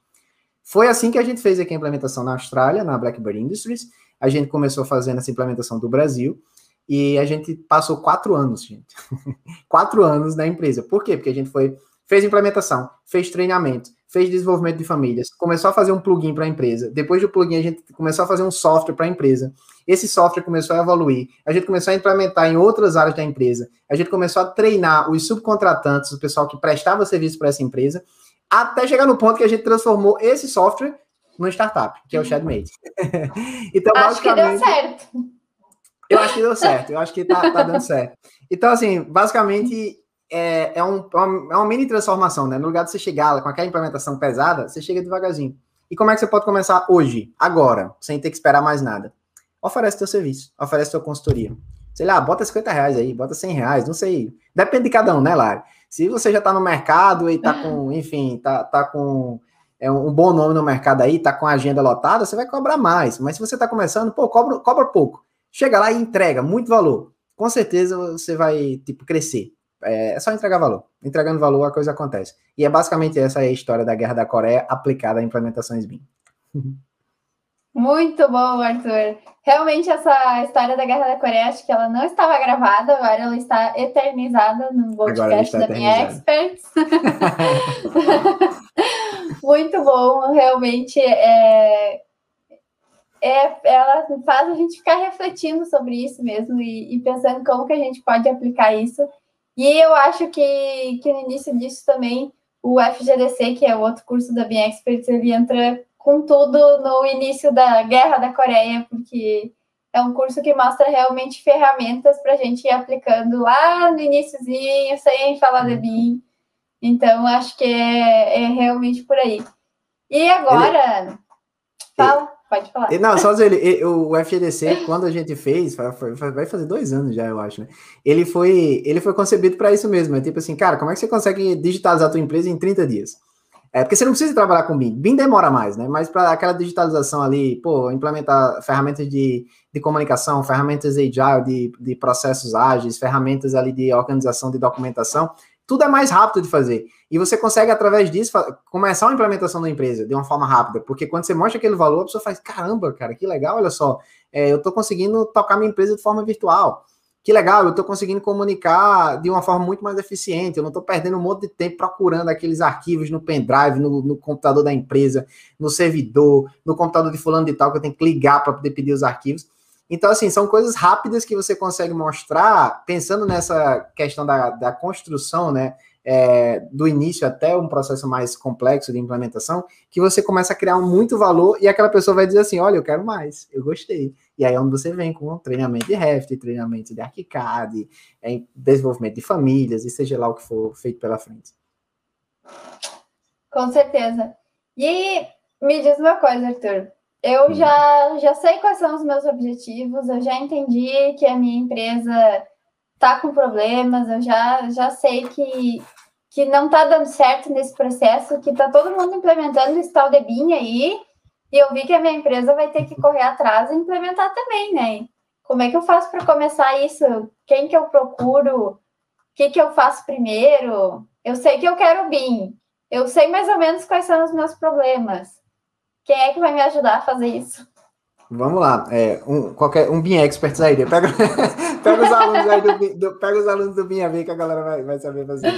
Foi assim que a gente fez aqui a implementação na Austrália, na Blackbird Industries. A gente começou fazendo essa implementação do Brasil. E a gente passou quatro anos, gente. quatro anos na empresa. Por quê? Porque a gente foi, fez implementação, fez treinamento, fez desenvolvimento de famílias, começou a fazer um plugin para a empresa. Depois do plugin, a gente começou a fazer um software para a empresa. Esse software começou a evoluir. A gente começou a implementar em outras áreas da empresa. A gente começou a treinar os subcontratantes, o pessoal que prestava serviço para essa empresa, até chegar no ponto que a gente transformou esse software no startup, que é o Shadmate. então, acho basicamente. que deu certo. Eu acho que deu certo, eu acho que tá, tá dando certo. Então, assim, basicamente, é, é, um, é, uma, é uma mini transformação, né? No lugar de você chegar com aquela implementação pesada, você chega devagarzinho. E como é que você pode começar hoje, agora, sem ter que esperar mais nada? Oferece teu serviço, oferece tua consultoria. Sei lá, bota 50 reais aí, bota 100 reais, não sei. Depende de cada um, né, Lari? Se você já tá no mercado e tá com, enfim, tá, tá com é um bom nome no mercado aí, tá com a agenda lotada, você vai cobrar mais. Mas se você tá começando, pô, cobra, cobra pouco. Chega lá e entrega muito valor. Com certeza você vai, tipo, crescer. É, é só entregar valor. Entregando valor, a coisa acontece. E é basicamente essa a história da Guerra da Coreia aplicada a implementações BIM. Muito bom, Arthur. Realmente, essa história da Guerra da Coreia, acho que ela não estava gravada, agora ela está eternizada no podcast da minha Experts. Muito bom, realmente. É, é, ela faz a gente ficar refletindo sobre isso mesmo e, e pensando como que a gente pode aplicar isso e eu acho que, que no início disso também o FGDC, que é o outro curso da Bean Experts, ele entra com tudo no início da Guerra da Coreia, porque é um curso que mostra realmente ferramentas para a gente ir aplicando lá no iníciozinho, sem falar de BIM. Então, acho que é, é realmente por aí. E agora, ele, fala, pode falar. Não, só dizer, ele, o FGDC, quando a gente fez, vai fazer dois anos já, eu acho, né? Ele foi, ele foi concebido para isso mesmo. É tipo assim, cara, como é que você consegue digitalizar a tua empresa em 30 dias? É, porque você não precisa trabalhar com BIM. BIM demora mais, né? Mas para aquela digitalização ali, pô, implementar ferramentas de, de comunicação, ferramentas agile, de, de processos ágeis, ferramentas ali de organização de documentação, tudo é mais rápido de fazer. E você consegue, através disso, começar uma implementação da empresa de uma forma rápida. Porque quando você mostra aquele valor, a pessoa faz: caramba, cara, que legal, olha só, é, eu estou conseguindo tocar minha empresa de forma virtual que legal, eu estou conseguindo comunicar de uma forma muito mais eficiente, eu não estou perdendo um monte de tempo procurando aqueles arquivos no pendrive, no, no, computador da empresa, no servidor, no computador de fulano de tal, que eu tenho que ligar para poder pedir os arquivos. Então, assim, são coisas rápidas que você consegue mostrar, pensando nessa questão da, da construção, né, é, do início até um processo mais complexo de implementação, que você começa a criar muito valor e aquela pessoa vai dizer assim, olha, eu quero mais, eu gostei. E aí é onde você vem com treinamento de Reft, treinamento de ArchiCAD, é, desenvolvimento de famílias, e seja lá o que for feito pela frente. Com certeza. E me diz uma coisa, Arthur. Eu hum. já, já sei quais são os meus objetivos, eu já entendi que a minha empresa está com problemas, eu já, já sei que, que não está dando certo nesse processo, que está todo mundo implementando esse tal de BIM aí, e eu vi que a minha empresa vai ter que correr atrás e implementar também, né? Como é que eu faço para começar isso? Quem que eu procuro? O que, que eu faço primeiro? Eu sei que eu quero BIM. Eu sei mais ou menos quais são os meus problemas. Quem é que vai me ajudar a fazer isso? Vamos lá, é, um, qualquer, um BIM Expert aí, pega, pega os alunos aí do, do, pega os alunos do BIM aí que a galera vai, vai saber fazer.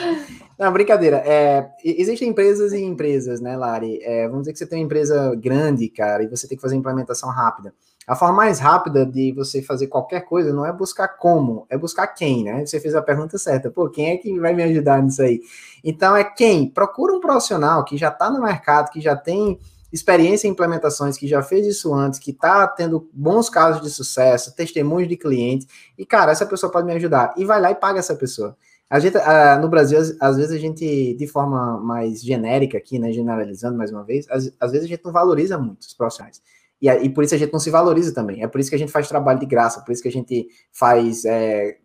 Não, brincadeira, é, existem empresas e empresas, né, Lari? É, vamos dizer que você tem uma empresa grande, cara, e você tem que fazer implementação rápida. A forma mais rápida de você fazer qualquer coisa não é buscar como, é buscar quem, né? Você fez a pergunta certa, pô, quem é que vai me ajudar nisso aí? Então é quem? Procura um profissional que já está no mercado, que já tem experiência em implementações, que já fez isso antes, que está tendo bons casos de sucesso, testemunhos de clientes, e, cara, essa pessoa pode me ajudar. E vai lá e paga essa pessoa. A gente, uh, no Brasil, às, às, vezes a gente, de forma mais genérica aqui, né, generalizando mais uma vez, às, às vezes a gente não valoriza muito os profissionais. E, e, por isso a gente não se valoriza também. É por isso que a gente faz trabalho de graça, por isso que a gente faz. É,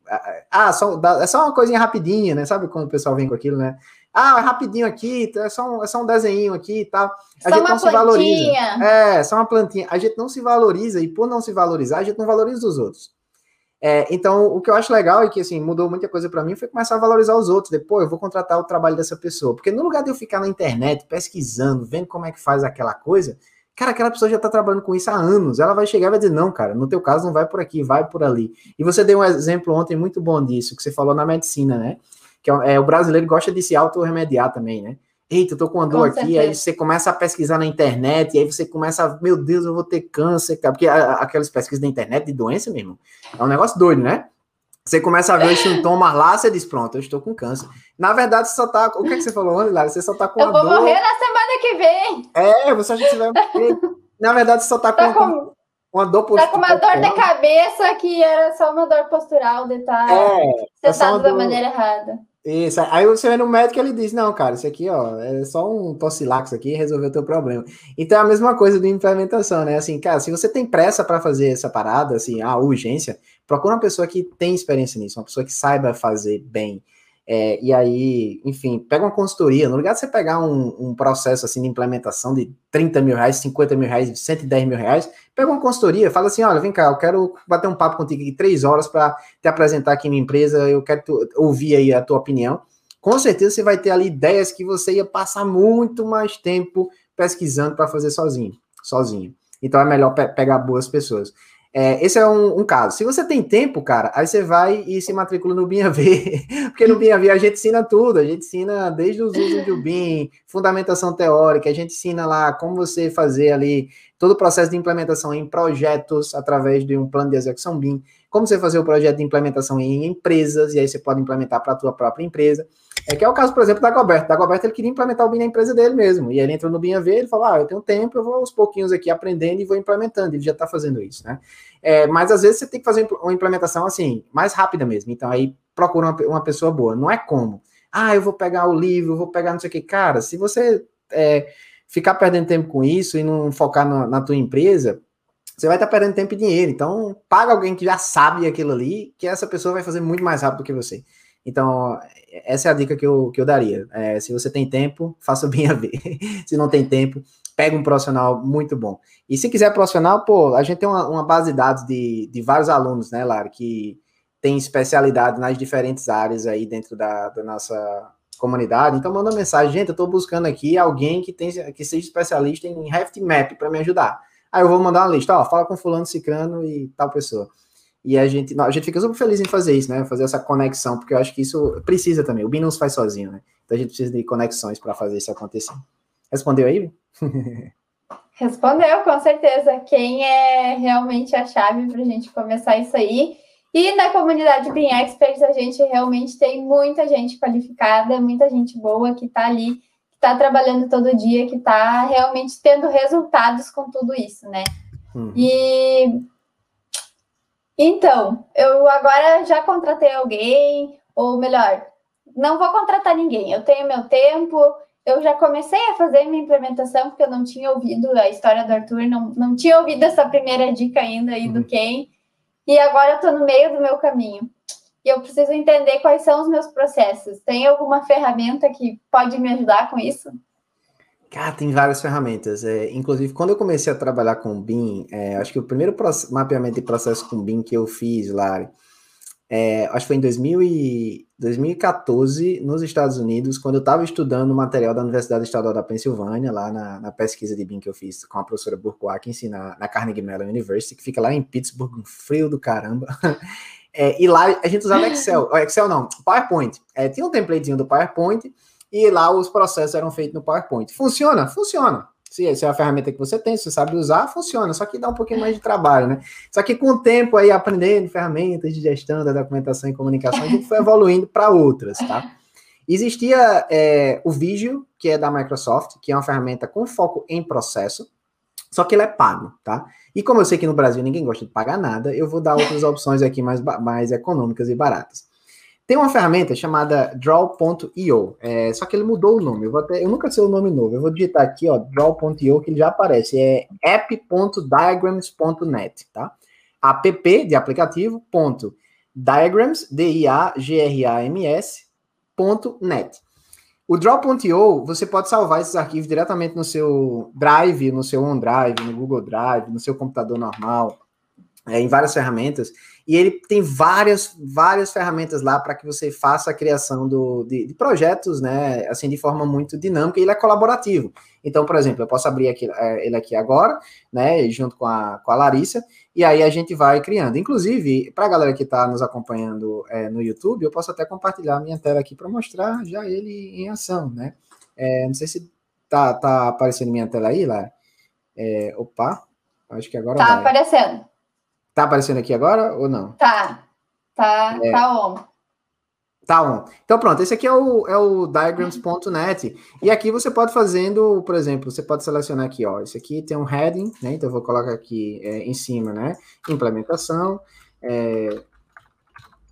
ah, só, é só uma coisinha rapidinha, né? Sabe quando o pessoal vem com aquilo, né? Ah, é rapidinho aqui, é só um, é só um desenho aqui e tal. A só gente não plantinha. se valoriza. É, só uma plantinha. A gente não se valoriza, e por não se valorizar, a gente não valoriza os outros. É, então, o que eu acho legal e que assim, mudou muita coisa para mim foi começar a valorizar os outros. Depois, eu vou contratar o trabalho dessa pessoa. Porque no lugar de eu ficar na internet pesquisando, vendo como é que faz aquela coisa, cara, aquela pessoa já está trabalhando com isso há anos. Ela vai chegar e vai dizer: não, cara, no teu caso não vai por aqui, vai por ali. E você deu um exemplo ontem muito bom disso, que você falou na medicina, né? Que é, é, o brasileiro gosta de se auto-remediar também, né? Eita, eu tô com uma dor com aqui, aí você começa a pesquisar na internet, e aí você começa a, meu Deus, eu vou ter câncer, porque aquelas pesquisas da internet de doença mesmo, é um negócio doido, né? Você começa a ver os sintomas lá, você diz, pronto, eu estou com câncer. Na verdade, você só tá. O que, é que você falou Lara? Você só tá com eu vou dor... morrer na semana que vem. É, você acha que você vai Na verdade, você só tá, tá com, com, uma dor postural. Tá com uma dor de cabeça que era só uma dor postural de estar tá é, sentado é da dor... maneira errada. Isso, aí você vai no médico e ele diz, não, cara, isso aqui, ó, é só um tossilax aqui resolveu o teu problema. Então é a mesma coisa de implementação, né? Assim, cara, se você tem pressa para fazer essa parada, assim, a urgência, procura uma pessoa que tem experiência nisso, uma pessoa que saiba fazer bem. É, e aí, enfim, pega uma consultoria. No lugar de você pegar um, um, processo assim de implementação de 30 mil reais, 50 mil reais, 110 mil reais, pega uma consultoria, fala assim: olha, vem cá, eu quero bater um papo contigo aqui três horas para te apresentar aqui minha empresa, eu quero tu, ouvir aí a tua opinião. Com certeza você vai ter ali ideias que você ia passar muito mais tempo pesquisando para fazer sozinho, sozinho. Então é melhor pe pegar boas pessoas. É, esse é um, um, caso. Se você tem tempo, cara, aí você vai e se matricula no BIM AV, porque no BIM AV a gente ensina tudo, a gente ensina desde os usos do BIM, fundamentação teórica, a gente ensina lá como você fazer ali todo o processo de implementação em projetos através de um plano de execução BIM, como você fazer o projeto de implementação em empresas, e aí você pode implementar para a tua própria empresa. É que é o caso, por exemplo, da Goberto. Da Goberto ele queria implementar o BIM na empresa dele mesmo. E ele entrou no BIM AV, ele falou: Ah, eu tenho tempo, eu vou aos pouquinhos aqui aprendendo e vou implementando. Ele já está fazendo isso, né? É, mas às vezes você tem que fazer uma implementação assim, mais rápida mesmo. Então aí procura uma, uma pessoa boa. Não é como, ah, eu vou pegar o livro, vou pegar não sei o que. Cara, se você é, ficar perdendo tempo com isso e não focar na, na tua empresa, você vai estar perdendo tempo e dinheiro. Então, paga alguém que já sabe aquilo ali, que essa pessoa vai fazer muito mais rápido que você. Então, essa é a dica que eu, que eu daria. É, se você tem tempo, faça bem a ver. se não tem tempo, pega um profissional muito bom. E se quiser profissional, pô, a gente tem uma, uma base de dados de, de vários alunos, né, Lara, que tem especialidade nas diferentes áreas aí dentro da, da nossa comunidade. Então, manda mensagem, gente, eu estou buscando aqui alguém que, tem, que seja especialista em Raft Map para me ajudar. Aí eu vou mandar uma lista, ó, fala com fulano, cicrano e tal pessoa. E a gente, a gente fica super feliz em fazer isso, né? Fazer essa conexão, porque eu acho que isso precisa também. O BIM não se faz sozinho, né? Então a gente precisa de conexões para fazer isso acontecer. Respondeu aí? Respondeu, com certeza. Quem é realmente a chave para a gente começar isso aí. E na comunidade BIM Experts, a gente realmente tem muita gente qualificada, muita gente boa que está ali, está trabalhando todo dia, que está realmente tendo resultados com tudo isso, né? Uhum. E então, eu agora já contratei alguém, ou melhor, não vou contratar ninguém. Eu tenho meu tempo, eu já comecei a fazer minha implementação, porque eu não tinha ouvido a história do Arthur, não, não tinha ouvido essa primeira dica ainda aí do uhum. Ken, e agora eu estou no meio do meu caminho. E eu preciso entender quais são os meus processos. Tem alguma ferramenta que pode me ajudar com isso? Cara, tem várias ferramentas. É, inclusive, quando eu comecei a trabalhar com BIM, é, acho que o primeiro mapeamento de processo com BIM que eu fiz, Lari, é, acho que foi em 2000 e, 2014, nos Estados Unidos, quando eu estava estudando o material da Universidade Estadual da Pensilvânia, lá na, na, pesquisa de BIM que eu fiz com a professora Burkwack, na, na Carnegie Mellon University, que fica lá em Pittsburgh, um frio do caramba. É, e lá a gente usava Excel, Excel não, PowerPoint. É, tinha um templatezinho do PowerPoint, e lá os processos eram feitos no PowerPoint. Funciona? Funciona. Se essa é a ferramenta que você tem, se você sabe usar, funciona. Só que dá um pouquinho mais de trabalho, né? Só que com o tempo aí, aprendendo ferramentas de gestão da documentação e comunicação, a gente foi evoluindo para outras, tá? Existia é, o Visio, que é da Microsoft, que é uma ferramenta com foco em processo, só que ele é pago, tá? E como eu sei que no Brasil ninguém gosta de pagar nada, eu vou dar outras opções aqui mais, mais econômicas e baratas. Tem uma ferramenta chamada Draw.io, é, só que ele mudou o nome. Eu, até, eu, nunca sei o nome novo. Eu vou digitar aqui, ó, Draw.io, que ele já aparece. É app.diagrams.net, tá? App de aplicativo, ponto, diagrams, D-I-A-G-R-A-M-S, ponto net. O Draw.io, você pode salvar esses arquivos diretamente no seu Drive, no seu OneDrive, no Google Drive, no seu computador normal, é, em várias ferramentas, e ele tem várias, várias ferramentas lá para que você faça a criação do, de, de, projetos, né, assim, de forma muito dinâmica, e ele é colaborativo. Então, por exemplo, eu posso abrir aqui, é, ele aqui agora, né, junto com a, com a Larissa, e aí a gente vai criando. Inclusive, para a galera que está nos acompanhando é, no YouTube, eu posso até compartilhar a minha tela aqui para mostrar já ele em ação, né. É, não sei se tá, tá aparecendo minha tela aí, lá. É, opa, acho que agora Tá vai. aparecendo. Tá aparecendo aqui agora ou não? Tá. Tá, é. tá on. Tá on. Então pronto, esse aqui é o, é o diagrams.net. E aqui você pode fazendo, por exemplo, você pode selecionar aqui, ó. Esse aqui tem um heading, né? Então eu vou colocar aqui é, em cima, né? Implementação. É,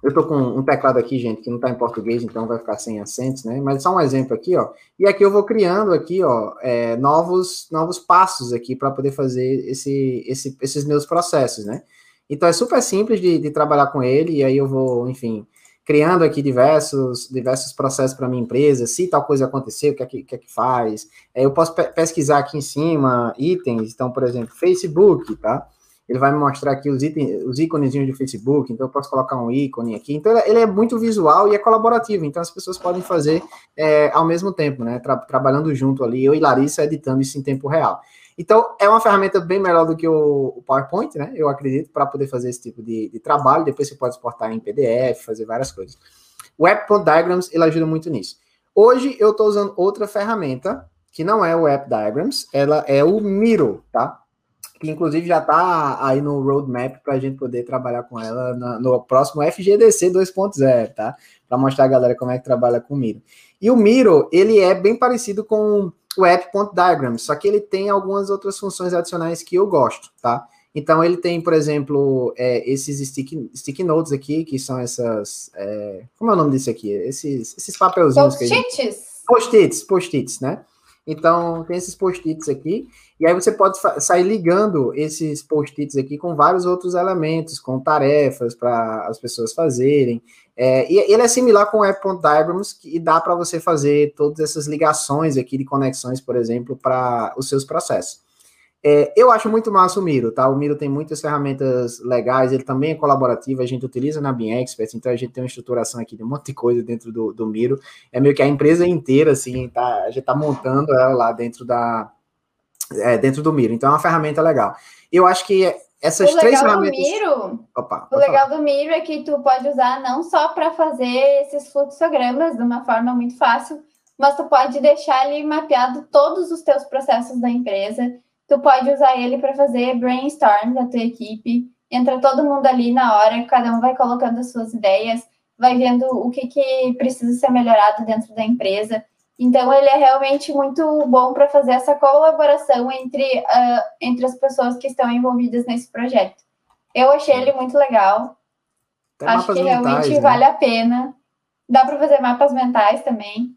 eu tô com um teclado aqui, gente, que não tá em português, então vai ficar sem acentos, né? Mas só um exemplo aqui, ó. E aqui eu vou criando aqui, ó, é, novos, novos passos aqui para poder fazer esse, esse, esses meus processos, né? Então é super simples de, de trabalhar com ele, e aí eu vou, enfim, criando aqui diversos, diversos processos para minha empresa, se tal coisa acontecer, o que é que, que, é que faz. É, eu posso pe pesquisar aqui em cima itens, então, por exemplo, Facebook, tá? Ele vai me mostrar aqui os, itens, os do Facebook, então eu posso colocar um ícone aqui. Então ele é muito visual e é colaborativo, então as pessoas podem fazer é, ao mesmo tempo, né? Tra trabalhando junto ali, eu e Larissa editando isso em tempo real. Então, é uma ferramenta bem melhor do que o, PowerPoint, né? Eu acredito, para poder fazer esse tipo de, de, trabalho. Depois você pode exportar em PDF, fazer várias coisas. O App.diagrams, ele ajuda muito nisso. Hoje, eu estou usando outra ferramenta, que não é o App Diagrams, ela é o Miro, tá? Que inclusive já está aí no roadmap para a gente poder trabalhar com ela na, no próximo FGDC 2.0, tá? Para mostrar a galera como é que trabalha com o Miro. E o Miro, ele é bem parecido com o app.diagrams, só que ele tem algumas outras funções adicionais que eu gosto, tá? Então, ele tem, por exemplo, é, esses stick, stick notes aqui, que são essas. É, como é o nome desse aqui? Esses, esses papelzinhos. Post-its. Post-its, post-its, né? Então, tem esses post-its aqui, e aí você pode sair ligando esses post-its aqui com vários outros elementos, com tarefas para as pessoas fazerem. É, e ele é similar com o app.diagrams, e dá para você fazer todas essas ligações aqui de conexões, por exemplo, para os seus processos. É, eu acho muito massa o Miro, tá? O Miro tem muitas ferramentas legais, ele também é colaborativo, a gente utiliza na Beam Experts, então a gente tem uma estruturação aqui de um monte de coisa dentro do, do Miro. É meio que a empresa inteira, assim, tá, a gente tá montando ela lá dentro da é, dentro do Miro. Então é uma ferramenta legal. Eu acho que essas o três ferramentas. Do Miro, Opa, o legal falar. do Miro é que tu pode usar não só para fazer esses fluxogramas de uma forma muito fácil, mas tu pode deixar ali mapeado todos os teus processos da empresa tu pode usar ele para fazer brainstorm da tua equipe. Entra todo mundo ali na hora, cada um vai colocando as suas ideias, vai vendo o que, que precisa ser melhorado dentro da empresa. Então, ele é realmente muito bom para fazer essa colaboração entre, uh, entre as pessoas que estão envolvidas nesse projeto. Eu achei ele muito legal. Acho que realmente né? vale a pena. Dá para fazer mapas mentais também.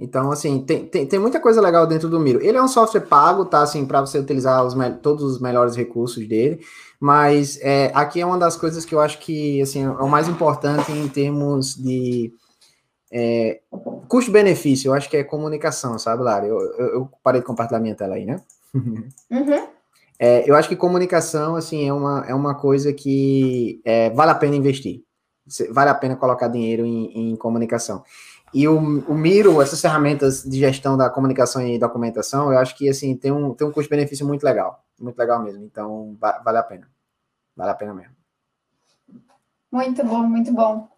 Então, assim, tem, tem, tem, muita coisa legal dentro do Miro. Ele é um software pago, tá? Assim, para você utilizar os, todos os melhores recursos dele. Mas é, aqui é uma das coisas que eu acho que assim, é o mais importante em termos de é, custo-benefício. Eu acho que é comunicação, sabe, Lara? Eu, eu, eu, parei de compartilhar minha tela aí, né? Uhum. É, eu acho que comunicação, assim, é uma, é uma coisa que é, vale a pena investir. Vale a pena colocar dinheiro em, em comunicação. E o, o Miro, essas ferramentas de gestão da comunicação e documentação, eu acho que assim tem um, tem um custo-benefício muito legal. Muito legal mesmo. Então, vale a pena. Vale a pena mesmo. Muito bom, muito bom.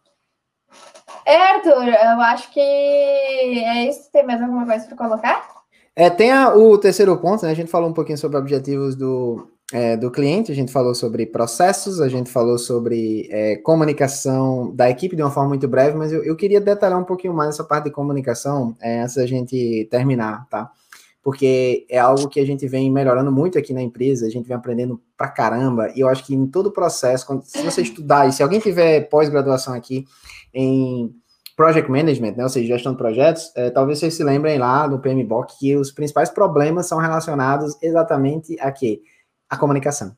É, Arthur, eu acho que é isso. Tem mais alguma coisa para colocar? É, tem a, o terceiro ponto, né? A gente falou um pouquinho sobre objetivos do, é, do cliente, a gente falou sobre processos, a gente falou sobre é, comunicação da equipe de uma forma muito breve, mas eu, eu queria detalhar um pouquinho mais essa parte de comunicação é, antes da gente terminar, tá? Porque é algo que a gente vem melhorando muito aqui na empresa, a gente vem aprendendo pra caramba, e eu acho que em todo o processo, quando, se você estudar, e se alguém tiver pós-graduação aqui em Project Management, né, ou seja, gestão de projetos, é, talvez vocês se lembrem lá no PMBOK que os principais problemas são relacionados exatamente a quê? A comunicação.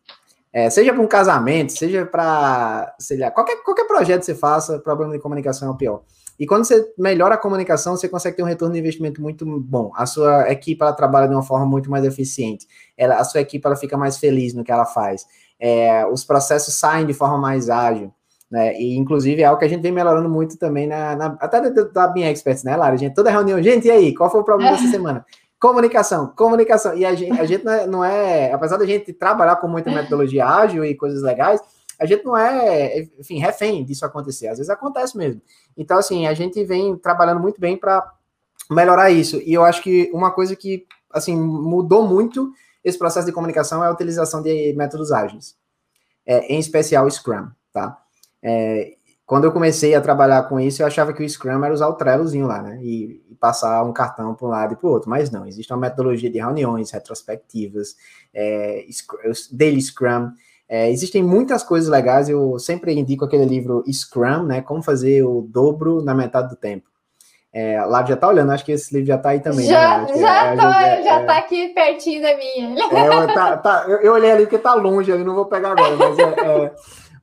É, seja para um casamento, seja para, sei lá, qualquer, qualquer projeto que você faça, problema de comunicação é o pior. E quando você melhora a comunicação, você consegue ter um retorno de investimento muito bom. A sua equipe ela trabalha de uma forma muito mais eficiente. Ela, a sua equipe ela fica mais feliz no que ela faz. É, os processos saem de forma mais ágil. Né? E, inclusive, é algo que a gente vem melhorando muito também, na, na até da, da Bean Experts, né, Lara? A gente, toda reunião, gente, e aí, qual foi o problema dessa semana? Comunicação, comunicação. E a gente, a gente não, é, não é, apesar da gente trabalhar com muita metodologia ágil e coisas legais, a gente não é, enfim, refém disso acontecer. Às vezes acontece mesmo. Então, assim, a gente vem trabalhando muito bem para melhorar isso. E eu acho que uma coisa que, assim, mudou muito esse processo de comunicação é a utilização de métodos ágeis, é, em especial o Scrum, tá? É, quando eu comecei a trabalhar com isso, eu achava que o Scrum era usar o Trellozinho lá, né? E, passar um cartão para um lado e para o outro. Mas não, existe uma metodologia de reuniões, retrospectivas, é, daily Scrum. É, existem muitas coisas legais. Eu sempre indico aquele livro Scrum, né? Como fazer o dobro na metade do tempo. É, lá já tá olhando, acho que esse livro já tá aí também. Já, né? já, é, tô, já, já é, tá aqui pertinho da minha. É, tá, tá, eu, eu, olhei ali porque tá longe, eu não vou pegar agora, mas é, é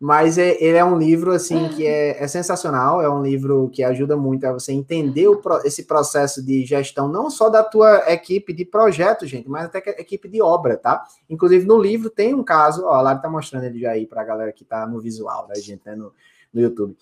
mas é, ele é um livro, assim, que é, é, sensacional, é um livro que ajuda muito a você entender o, esse processo de gestão, não só da tua equipe de projeto, gente, mas até a equipe de obra, tá? Inclusive, no livro tem um caso, ó, a Lari tá mostrando ele já aí pra galera que tá no visual da gente, né, no, no YouTube.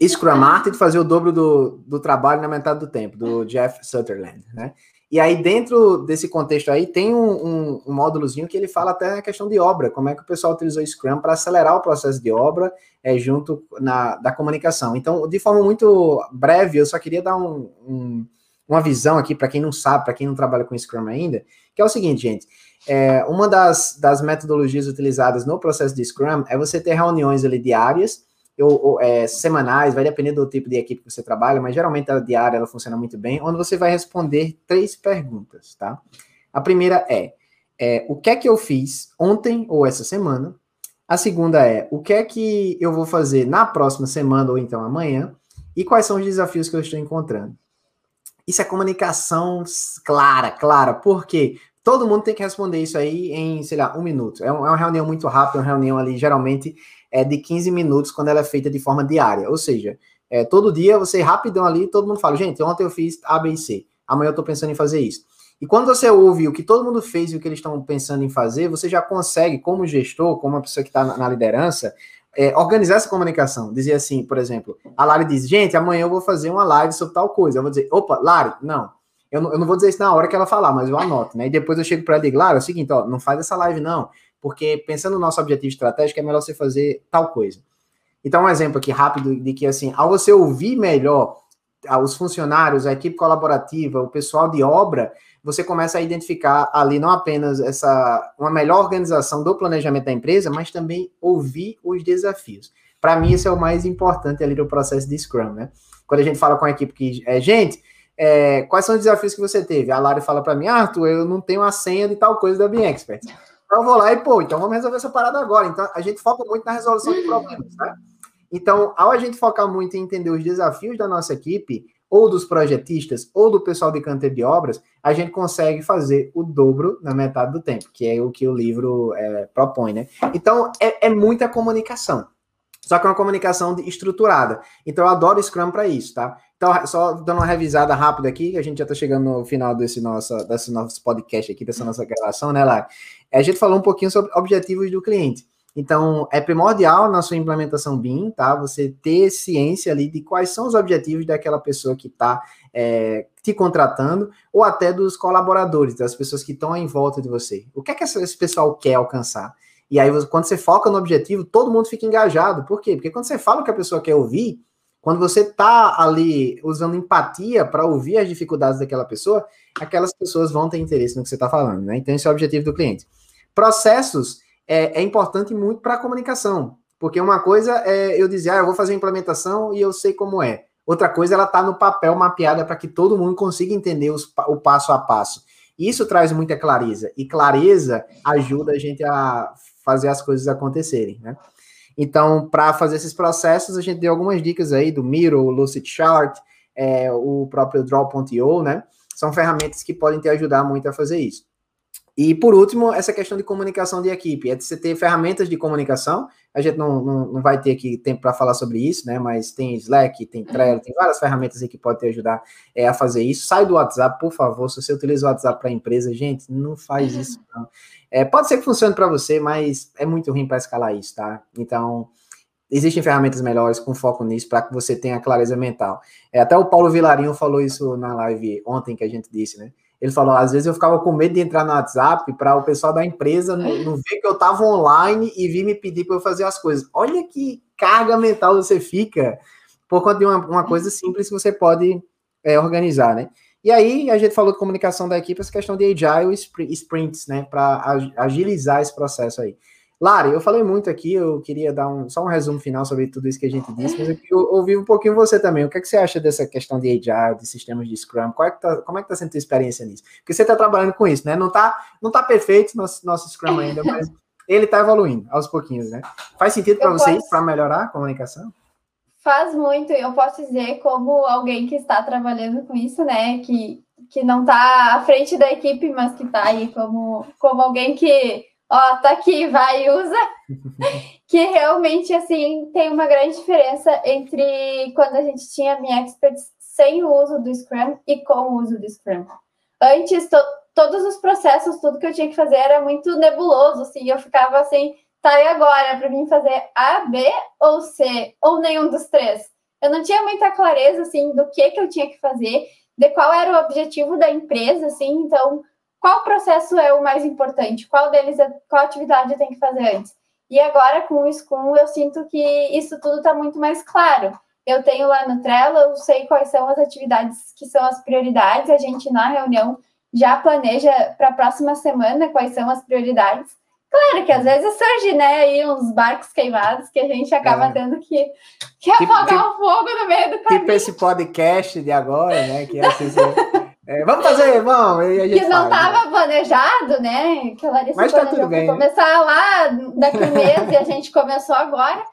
Scrum Master de fazer o dobro do, do trabalho na metade do tempo, do Jeff Sutherland, né? E aí, dentro desse contexto aí, tem um, um, um, módulozinho que ele fala até a questão de obra, como é que o pessoal utilizou Scrum para acelerar o processo de obra é, junto na, da comunicação. Então, de forma muito breve, eu só queria dar um, um, uma visão aqui para quem não sabe, para quem não trabalha com Scrum ainda, que é o seguinte, gente. É, uma das, das metodologias utilizadas no processo de Scrum é você ter reuniões ali diárias, ou, é, semanais, vai depender do tipo de equipe que você trabalha, mas geralmente a diária ela funciona muito bem, onde você vai responder três perguntas, tá? A primeira é, é o que é que eu fiz ontem ou essa semana. A segunda é o que é que eu vou fazer na próxima semana ou então amanhã e quais são os desafios que eu estou encontrando. Isso é comunicação clara, clara. Por quê? Todo mundo tem que responder isso aí em, sei lá, um minuto. É, uma reunião muito rápida, uma reunião ali, geralmente, é de 15 minutos quando ela é feita de forma diária. Ou seja, é, todo dia você rapidão ali, todo mundo fala, gente, ontem eu fiz A, B e C. Amanhã eu estou pensando em fazer isso. E quando você ouve o que todo mundo fez e o que eles estão pensando em fazer, você já consegue, como gestor, como uma pessoa que está na, na liderança, é, organizar essa comunicação. Dizer assim, por exemplo, a Lari diz, gente, amanhã eu vou fazer uma live sobre tal coisa. Eu vou dizer, opa, Lari, não. Eu não, eu não vou dizer isso na hora que ela falar, mas eu anoto, né? E depois eu chego para ela e digo, Lari, é o seguinte, ó, não faz essa live não, porque pensando no nosso objetivo estratégico, é melhor você fazer tal coisa. Então, um exemplo aqui rápido de que, assim, ao você ouvir melhor os funcionários, a equipe colaborativa, o pessoal de obra, você começa a identificar ali não apenas essa uma melhor organização do planejamento da empresa, mas também ouvir os desafios. Para mim, isso é o mais importante ali do processo de Scrum, né? Quando a gente fala com a equipe que é, gente, é, quais são os desafios que você teve? A Lari fala para mim, Arthur, eu não tenho a senha de tal coisa da Bean Expert. Então eu vou lá e, pô, então vamos resolver essa parada agora. Então a gente foca muito na resolução de problemas, tá? Então, ao a gente focar muito em entender os desafios da nossa equipe, ou dos projetistas, ou do pessoal de canteiro de obras, a gente consegue fazer o dobro na metade do tempo, que é o que o livro é, propõe, né? Então, é, é, muita comunicação. Só que é uma comunicação estruturada. Então, eu adoro Scrum para isso, tá? Então, só dando uma revisada rápida aqui, a gente já está chegando no final desse nosso, desse nosso podcast aqui, dessa nossa gravação, né, Lara? A gente falou um pouquinho sobre objetivos do cliente. Então, é primordial na sua implementação BIM, tá? Você ter ciência ali de quais são os objetivos daquela pessoa que está é, te contratando, ou até dos colaboradores, das pessoas que estão em volta de você. O que é que esse pessoal quer alcançar? E aí, quando você foca no objetivo, todo mundo fica engajado. Por quê? Porque quando você fala o que a pessoa quer ouvir, quando você está ali usando empatia para ouvir as dificuldades daquela pessoa, aquelas pessoas vão ter interesse no que você está falando, né? Então, esse é o objetivo do cliente. Processos é, é importante muito para a comunicação. Porque uma coisa é eu dizer, ah, eu vou fazer a implementação e eu sei como é. Outra coisa, ela está no papel mapeada para que todo mundo consiga entender os, o passo a passo. Isso traz muita clareza. E clareza ajuda a gente a fazer as coisas acontecerem, né? Então, para fazer esses processos, a gente deu algumas dicas aí do Miro, o Lucid Chart, é, o próprio Draw.io, né? São ferramentas que podem te ajudar muito a fazer isso. E por último, essa questão de comunicação de equipe, é de você ter ferramentas de comunicação. A gente não, não, não vai ter aqui tempo para falar sobre isso, né? Mas tem Slack, tem Trello, tem várias ferramentas aí que podem te ajudar é, a fazer isso. Sai do WhatsApp, por favor. Se você utiliza o WhatsApp para a empresa, gente, não faz isso, não. É, pode ser que funcione para você, mas é muito ruim para escalar isso, tá? Então, existem ferramentas melhores com foco nisso para que você tenha clareza mental. É, até o Paulo Vilarinho falou isso na live ontem que a gente disse, né? Ele falou: às vezes eu ficava com medo de entrar no WhatsApp para o pessoal da empresa não, não ver que eu estava online e vir me pedir para eu fazer as coisas. Olha que carga mental você fica por conta de uma, uma coisa simples que você pode é, organizar, né? E aí, a gente falou de comunicação da equipe, essa questão de agile sprints, né, para agilizar esse processo aí. Lari, eu falei muito aqui, eu queria dar um, só um resumo final sobre tudo isso que a gente disse, mas eu queria ouvir um pouquinho você também. O que, é que você acha dessa questão de Agile, de sistemas de Scrum? É tá, como é que está sendo a sua experiência nisso? Porque você está trabalhando com isso, né? Não está não tá perfeito nosso, nosso Scrum ainda, mas ele está evoluindo aos pouquinhos, né? Faz sentido para você posso... para melhorar a comunicação? Faz muito, eu posso dizer como alguém que está trabalhando com isso, né? Que, que não está à frente da equipe, mas que está aí como, como alguém que ó, tá aqui, vai usa, que realmente, assim, tem uma grande diferença entre quando a gente tinha minha experts sem o uso do Scrum e com o uso do Scrum. Antes, to todos os processos, tudo que eu tinha que fazer era muito nebuloso, assim, eu ficava assim, tá, e agora, para mim fazer A, B ou C, ou nenhum dos três? Eu não tinha muita clareza, assim, do que que eu tinha que fazer, de qual era o objetivo da empresa, assim, então qual processo é o mais importante? Qual deles, é, qual atividade eu tenho que fazer antes? E agora com o Scrum eu sinto que isso tudo está muito mais claro. Eu tenho lá no Trello, eu sei quais são as atividades que são as prioridades. A gente na reunião já planeja para a próxima semana quais são as prioridades. Claro que às vezes surge, né, aí uns barcos queimados que a gente acaba é. tendo que, que tipo, apagar tipo, o fogo no meio do caminho. Tipo esse podcast de agora, né, que é assim, É, vamos fazer, vamos. que não estava né? planejado, né? Que a Larissa Mas tá tudo bem. Começar lá daqui um mês e a gente começou agora.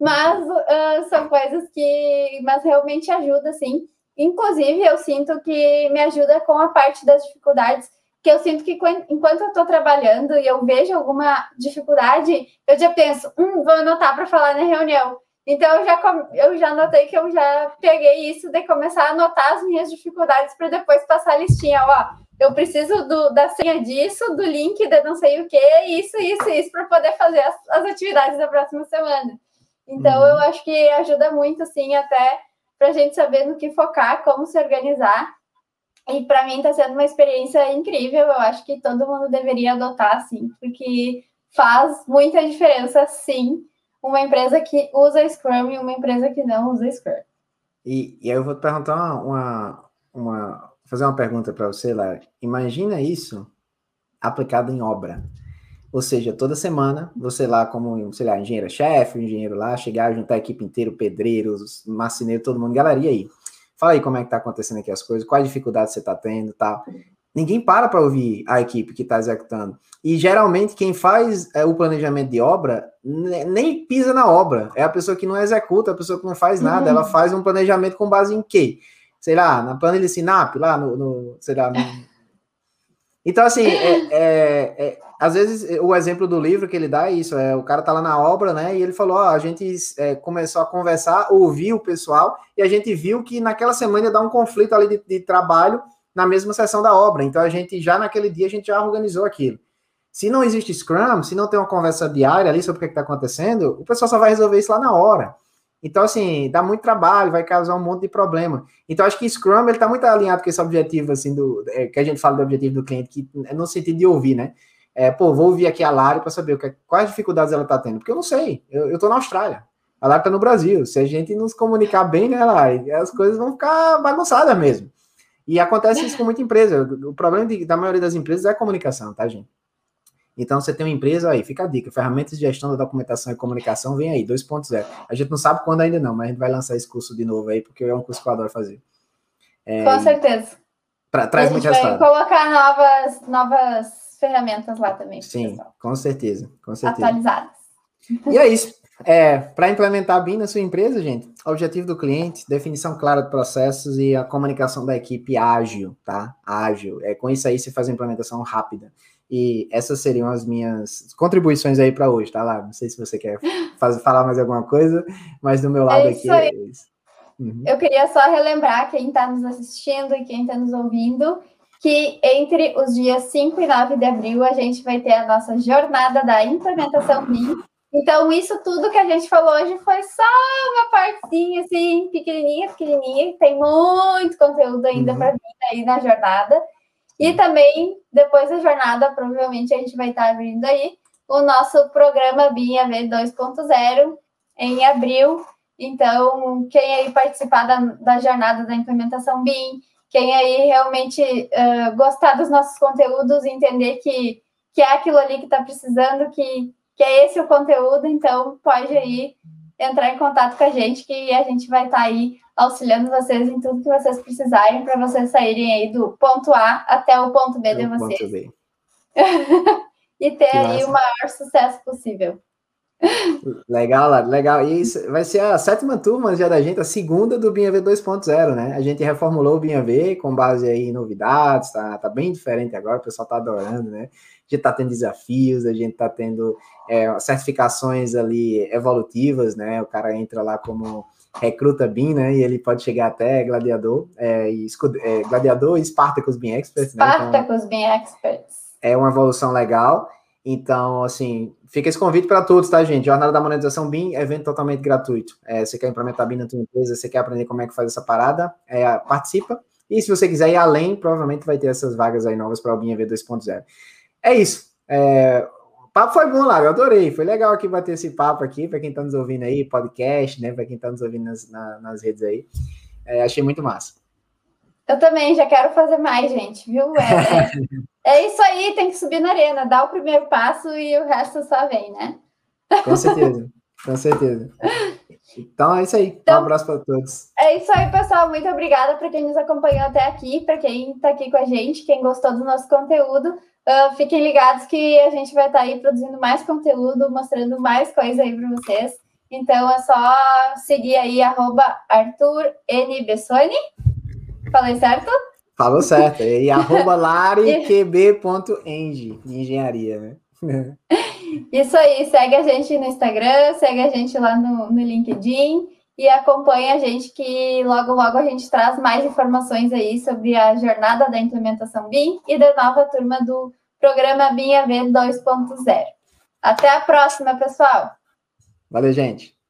Mas uh, são coisas que mas realmente ajuda, sim. Inclusive, eu sinto que me ajuda com a parte das dificuldades, que eu sinto que enquanto eu estou trabalhando e eu vejo alguma dificuldade, eu já penso, hum, vou anotar para falar na reunião. Então, eu já, eu já notei que eu já peguei isso de começar a anotar as minhas dificuldades para depois passar a listinha. Ó, eu preciso do, da senha disso, do link de não sei o que, isso, isso, isso, para poder fazer as, as, atividades da próxima semana. Então, uhum. eu acho que ajuda muito, assim, até para a gente saber no que focar, como se organizar. E para mim está sendo uma experiência incrível. Eu acho que todo mundo deveria adotar, assim, porque faz muita diferença, sim uma empresa que usa Scrum e uma empresa que não usa Scrum. E, e aí eu vou perguntar uma, uma, fazer uma pergunta para você, Lara. Imagina isso aplicado em obra. Ou seja, toda semana você lá como, sei lá, engenheiro-chefe, engenheiro lá, chegar, juntar a equipe inteira, pedreiros, marceneiro, todo mundo, galera, e aí? Fala aí como é que tá acontecendo aqui as coisas, quais dificuldades você tá tendo tal. Ninguém para para ouvir a equipe que está executando. E geralmente quem faz é, o planejamento de obra nem pisa na obra. É a pessoa que não executa, a pessoa que não faz nada. Uhum. Ela faz um planejamento com base em quê? Sei lá, na planilha Sinap, lá no, no sei lá. No... Então, assim, é, é, é, às vezes o exemplo do livro que ele dá é isso: é, o cara tá lá na obra, né? E ele falou: ó, a gente é, começou a conversar, ouvir o pessoal, e a gente viu que naquela semana ia dar um conflito ali de, de trabalho na mesma sessão da obra. Então a gente já naquele dia a gente já organizou aquilo. Se não existe Scrum, se não tem uma conversa diária ali sobre o que está acontecendo, o pessoal só vai resolver isso lá na hora. Então, assim, dá muito trabalho, vai causar um monte de problema. Então, acho que Scrum, ele está muito alinhado com esse objetivo, assim, do, é, que a gente fala do objetivo do cliente, que é no sentido de ouvir, né? É, pô, vou ouvir aqui a Lari para saber que, quais dificuldades ela está tendo, porque eu não sei, eu, estou na Austrália, a Lari está no Brasil. Se a gente nos comunicar bem, né, Lari, as coisas vão ficar bagunçadas mesmo. E acontece isso com muita empresa. O problema de, da maioria das empresas é a comunicação, tá, gente? Então, você tem uma empresa aí, fica a dica: ferramentas de gestão da documentação e comunicação, vem aí, 2.0. A gente não sabe quando ainda não, mas a gente vai lançar esse curso de novo aí, porque é um curso que eu adoro fazer. É, Com certeza. Pra, traz muito resultado. Colocar novas, novas ferramentas lá também. Sim, pessoal. com certeza, com certeza. Atualizadas. E é isso. É, para implementar BIM na sua empresa, gente, objetivo do cliente, definição clara de processos e a comunicação da equipe ágil, tá? Ágil. É, com isso aí você faz a implementação rápida. E essas seriam as minhas contribuições aí para hoje, tá lá? Não sei se você quer fazer, falar mais alguma coisa, mas do meu lado é aqui é isso. Uhum. Eu queria só relembrar quem está nos assistindo e quem está nos ouvindo que entre os dias 5 e 9 de abril a gente vai ter a nossa jornada da implementação BIM então, isso tudo que a gente falou hoje foi só uma partezinha, assim, pequenininha, pequenininha. Tem muito conteúdo ainda uhum. para vir aí na jornada. E também, depois da jornada, provavelmente a gente vai estar abrindo aí o nosso programa BIM-AV 2.0 em abril. Então, quem aí participar da, da jornada da implementação BIM, quem aí realmente uh, gostar dos nossos conteúdos, entender que, que é aquilo ali que está precisando, que que é esse o conteúdo, então pode aí entrar em contato com a gente, que a gente vai estar tá aí auxiliando vocês em tudo que vocês precisarem para vocês saírem aí do ponto A até o ponto B de vocês. e ter que aí massa. o maior sucesso possível. Legal, legal. E isso vai ser a sétima turma já da gente, a segunda do BIM 2.0, né? A gente reformulou o BIM com base aí em novidades, tá, tá bem diferente agora, o pessoal tá adorando, né? gente está tendo desafios, a gente está tendo é, certificações ali evolutivas, né? O cara entra lá como recruta BIM, né? E ele pode chegar até gladiador, é, e, é, gladiador e Spartacus BIM Experts, né? Spartacus então, BIM Experts. É uma evolução legal. Então, assim, fica esse convite para todos, tá, gente? Jornada da Monetização BIM, evento totalmente gratuito. É, você quer implementar BIM na tua empresa, você quer aprender como é que faz essa parada, é, participa. E se você quiser ir além, provavelmente vai ter essas vagas aí novas para o BIM EV 2.0. É isso. É, papo foi bom, eu adorei. Foi legal aqui bater esse papo aqui, para quem está nos ouvindo aí, podcast, né? Para quem está nos ouvindo nas, na, nas redes aí. É, achei muito massa. Eu também já quero fazer mais, gente, viu? É, é, é, isso aí, tem que subir na arena, dar o primeiro passo e o resto só vem, né? Com certeza, com certeza. Então é isso aí. Então, um abraço para todos. É isso aí, pessoal. Muito obrigada para quem nos acompanhou até aqui, para quem está aqui com a gente, quem gostou do nosso conteúdo. Uh, fiquem ligados que a gente vai estar tá aí produzindo mais conteúdo, mostrando mais coisa aí para vocês. Então é só seguir aí, arroba Arthur N. Bessoni. Falei certo? Falou certo. E arroba lariqb.eng, engenharia, né? Isso aí, segue a gente no Instagram, segue a gente lá no, no LinkedIn e acompanha a gente que logo, logo a gente traz mais informações aí sobre a jornada da implementação BIM e da nova turma do programa BIM AV 2.0. Até a próxima, pessoal! Valeu, gente!